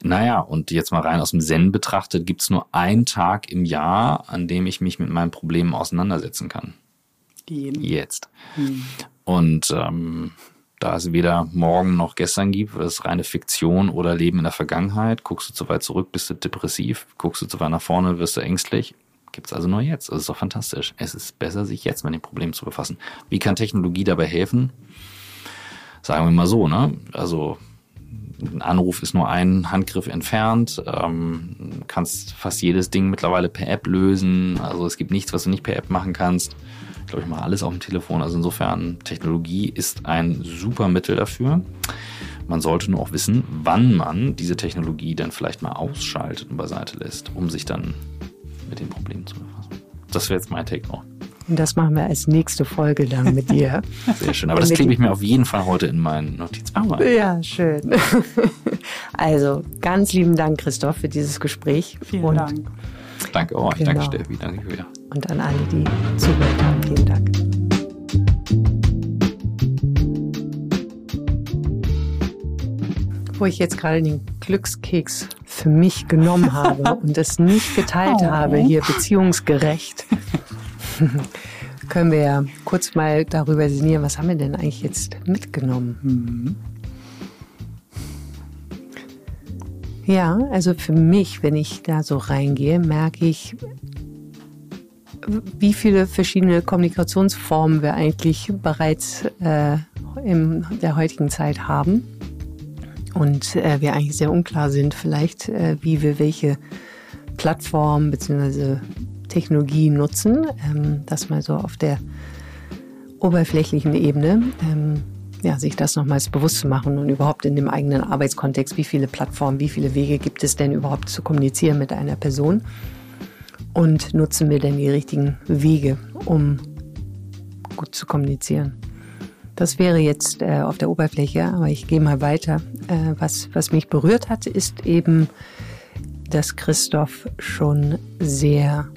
naja, und jetzt mal rein aus dem Zen betrachtet, gibt es nur einen Tag im Jahr, an dem ich mich mit meinen Problemen auseinandersetzen kann. Jeden. Jetzt. Mhm. Und ähm, da es weder morgen noch gestern gibt, ist es reine Fiktion oder Leben in der Vergangenheit. Guckst du zu weit zurück, bist du depressiv. Guckst du zu weit nach vorne, wirst du ängstlich. Gibt es also nur jetzt. Das ist doch fantastisch. Es ist besser, sich jetzt mit dem Problem zu befassen. Wie kann Technologie dabei helfen? Sagen wir mal so, ne? Also ein Anruf ist nur ein Handgriff entfernt. Ähm, kannst fast jedes Ding mittlerweile per App lösen. Also es gibt nichts, was du nicht per App machen kannst. Ich glaube, ich mache alles auf dem Telefon. Also insofern, Technologie ist ein super Mittel dafür. Man sollte nur auch wissen, wann man diese Technologie dann vielleicht mal ausschaltet und beiseite lässt, um sich dann mit den Problemen zu befassen. Das wäre jetzt mein Take noch. Und das machen wir als nächste Folge dann mit dir. Sehr schön. Aber das klebe ich mir auf jeden Fall heute in meinen Notizbuch ein. Ja, schön. Also, ganz lieben Dank, Christoph, für dieses Gespräch. Vielen Und Dank. Danke euch. Genau. Danke, Steffi. Danke, Julia. Und an alle, die zugehört haben. Vielen Dank. Wo ich jetzt gerade den Glückskeks für mich genommen habe und es nicht geteilt oh. habe, hier beziehungsgerecht, können wir ja kurz mal darüber sinnieren, was haben wir denn eigentlich jetzt mitgenommen? Mhm. Ja, also für mich, wenn ich da so reingehe, merke ich, wie viele verschiedene Kommunikationsformen wir eigentlich bereits äh, in der heutigen Zeit haben. Und äh, wir eigentlich sehr unklar sind vielleicht, äh, wie wir welche Plattform bzw. Technologie nutzen. Ähm, das mal so auf der oberflächlichen Ebene. Ähm, ja, sich das nochmals bewusst zu machen und überhaupt in dem eigenen Arbeitskontext, wie viele Plattformen, wie viele Wege gibt es denn überhaupt zu kommunizieren mit einer Person und nutzen wir denn die richtigen Wege, um gut zu kommunizieren. Das wäre jetzt äh, auf der Oberfläche, aber ich gehe mal weiter. Äh, was, was mich berührt hat, ist eben, dass Christoph schon sehr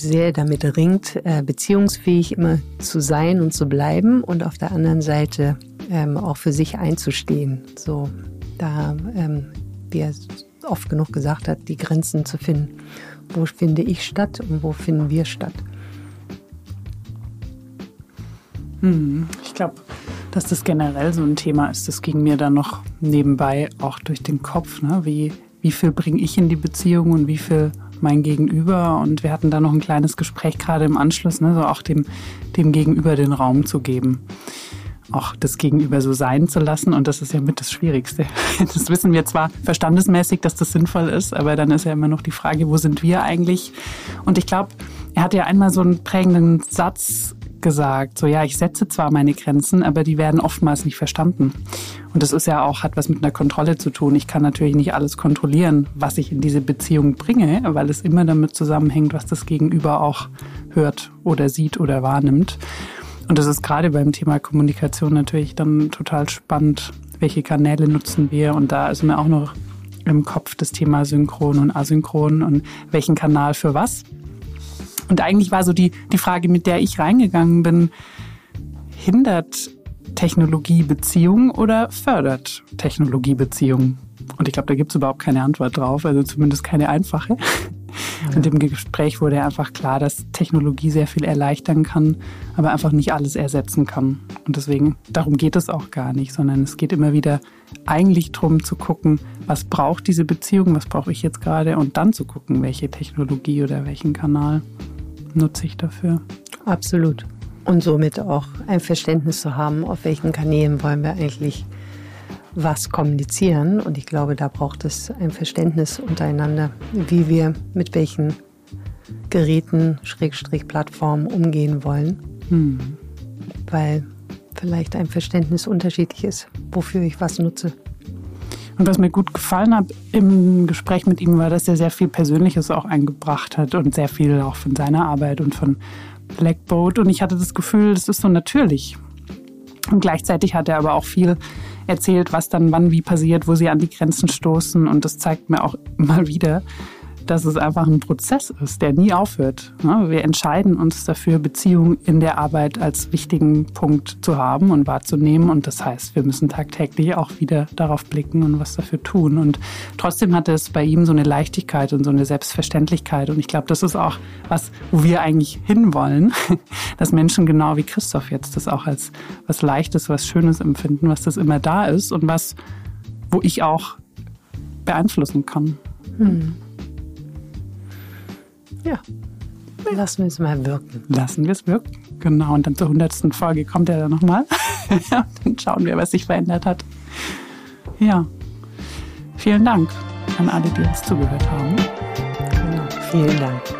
sehr damit ringt, äh, beziehungsfähig immer zu sein und zu bleiben und auf der anderen Seite ähm, auch für sich einzustehen. So, da, ähm, wie er oft genug gesagt hat, die Grenzen zu finden. Wo finde ich statt und wo finden wir statt? Hm, ich glaube, dass das generell so ein Thema ist. Das ging mir dann noch nebenbei auch durch den Kopf. Ne? Wie, wie viel bringe ich in die Beziehung und wie viel mein Gegenüber und wir hatten da noch ein kleines Gespräch gerade im Anschluss, ne, so auch dem, dem Gegenüber den Raum zu geben. Auch das Gegenüber so sein zu lassen und das ist ja mit das Schwierigste. Das wissen wir zwar verstandesmäßig, dass das sinnvoll ist, aber dann ist ja immer noch die Frage, wo sind wir eigentlich? Und ich glaube, er hat ja einmal so einen prägenden Satz gesagt, so ja, ich setze zwar meine Grenzen, aber die werden oftmals nicht verstanden. Und das ist ja auch, hat was mit einer Kontrolle zu tun. Ich kann natürlich nicht alles kontrollieren, was ich in diese Beziehung bringe, weil es immer damit zusammenhängt, was das Gegenüber auch hört oder sieht oder wahrnimmt. Und das ist gerade beim Thema Kommunikation natürlich dann total spannend, welche Kanäle nutzen wir. Und da ist mir auch noch im Kopf das Thema Synchron und Asynchron und welchen Kanal für was. Und eigentlich war so die, die Frage, mit der ich reingegangen bin, hindert Technologie Beziehung oder fördert Technologie Beziehung? Und ich glaube, da gibt es überhaupt keine Antwort drauf, also zumindest keine einfache. Ja. Und im Gespräch wurde einfach klar, dass Technologie sehr viel erleichtern kann, aber einfach nicht alles ersetzen kann. Und deswegen, darum geht es auch gar nicht, sondern es geht immer wieder eigentlich darum zu gucken, was braucht diese Beziehung, was brauche ich jetzt gerade und dann zu gucken, welche Technologie oder welchen Kanal nutze ich dafür. Absolut. Und somit auch ein Verständnis zu haben, auf welchen Kanälen wollen wir eigentlich was kommunizieren. Und ich glaube, da braucht es ein Verständnis untereinander, wie wir mit welchen Geräten, Schrägstrich Plattformen umgehen wollen. Hm. Weil vielleicht ein Verständnis unterschiedlich ist, wofür ich was nutze. Und was mir gut gefallen hat im Gespräch mit ihm, war, dass er sehr viel Persönliches auch eingebracht hat und sehr viel auch von seiner Arbeit und von Blackboat. Und ich hatte das Gefühl, das ist so natürlich. Und gleichzeitig hat er aber auch viel erzählt, was dann wann wie passiert, wo sie an die Grenzen stoßen. Und das zeigt mir auch mal wieder, dass es einfach ein Prozess ist, der nie aufhört. Wir entscheiden uns dafür, Beziehungen in der Arbeit als wichtigen Punkt zu haben und wahrzunehmen. Und das heißt, wir müssen tagtäglich auch wieder darauf blicken und was dafür tun. Und trotzdem hatte es bei ihm so eine Leichtigkeit und so eine Selbstverständlichkeit. Und ich glaube, das ist auch was, wo wir eigentlich hinwollen, dass Menschen genau wie Christoph jetzt das auch als was Leichtes, was Schönes empfinden, was das immer da ist und was, wo ich auch beeinflussen kann. Hm. Ja. Lassen wir es mal wirken. Lassen wir es wirken. Genau. Und dann zur hundertsten Folge kommt er dann nochmal. dann schauen wir, was sich verändert hat. Ja. Vielen Dank an alle, die uns zugehört haben. Genau. Vielen Dank.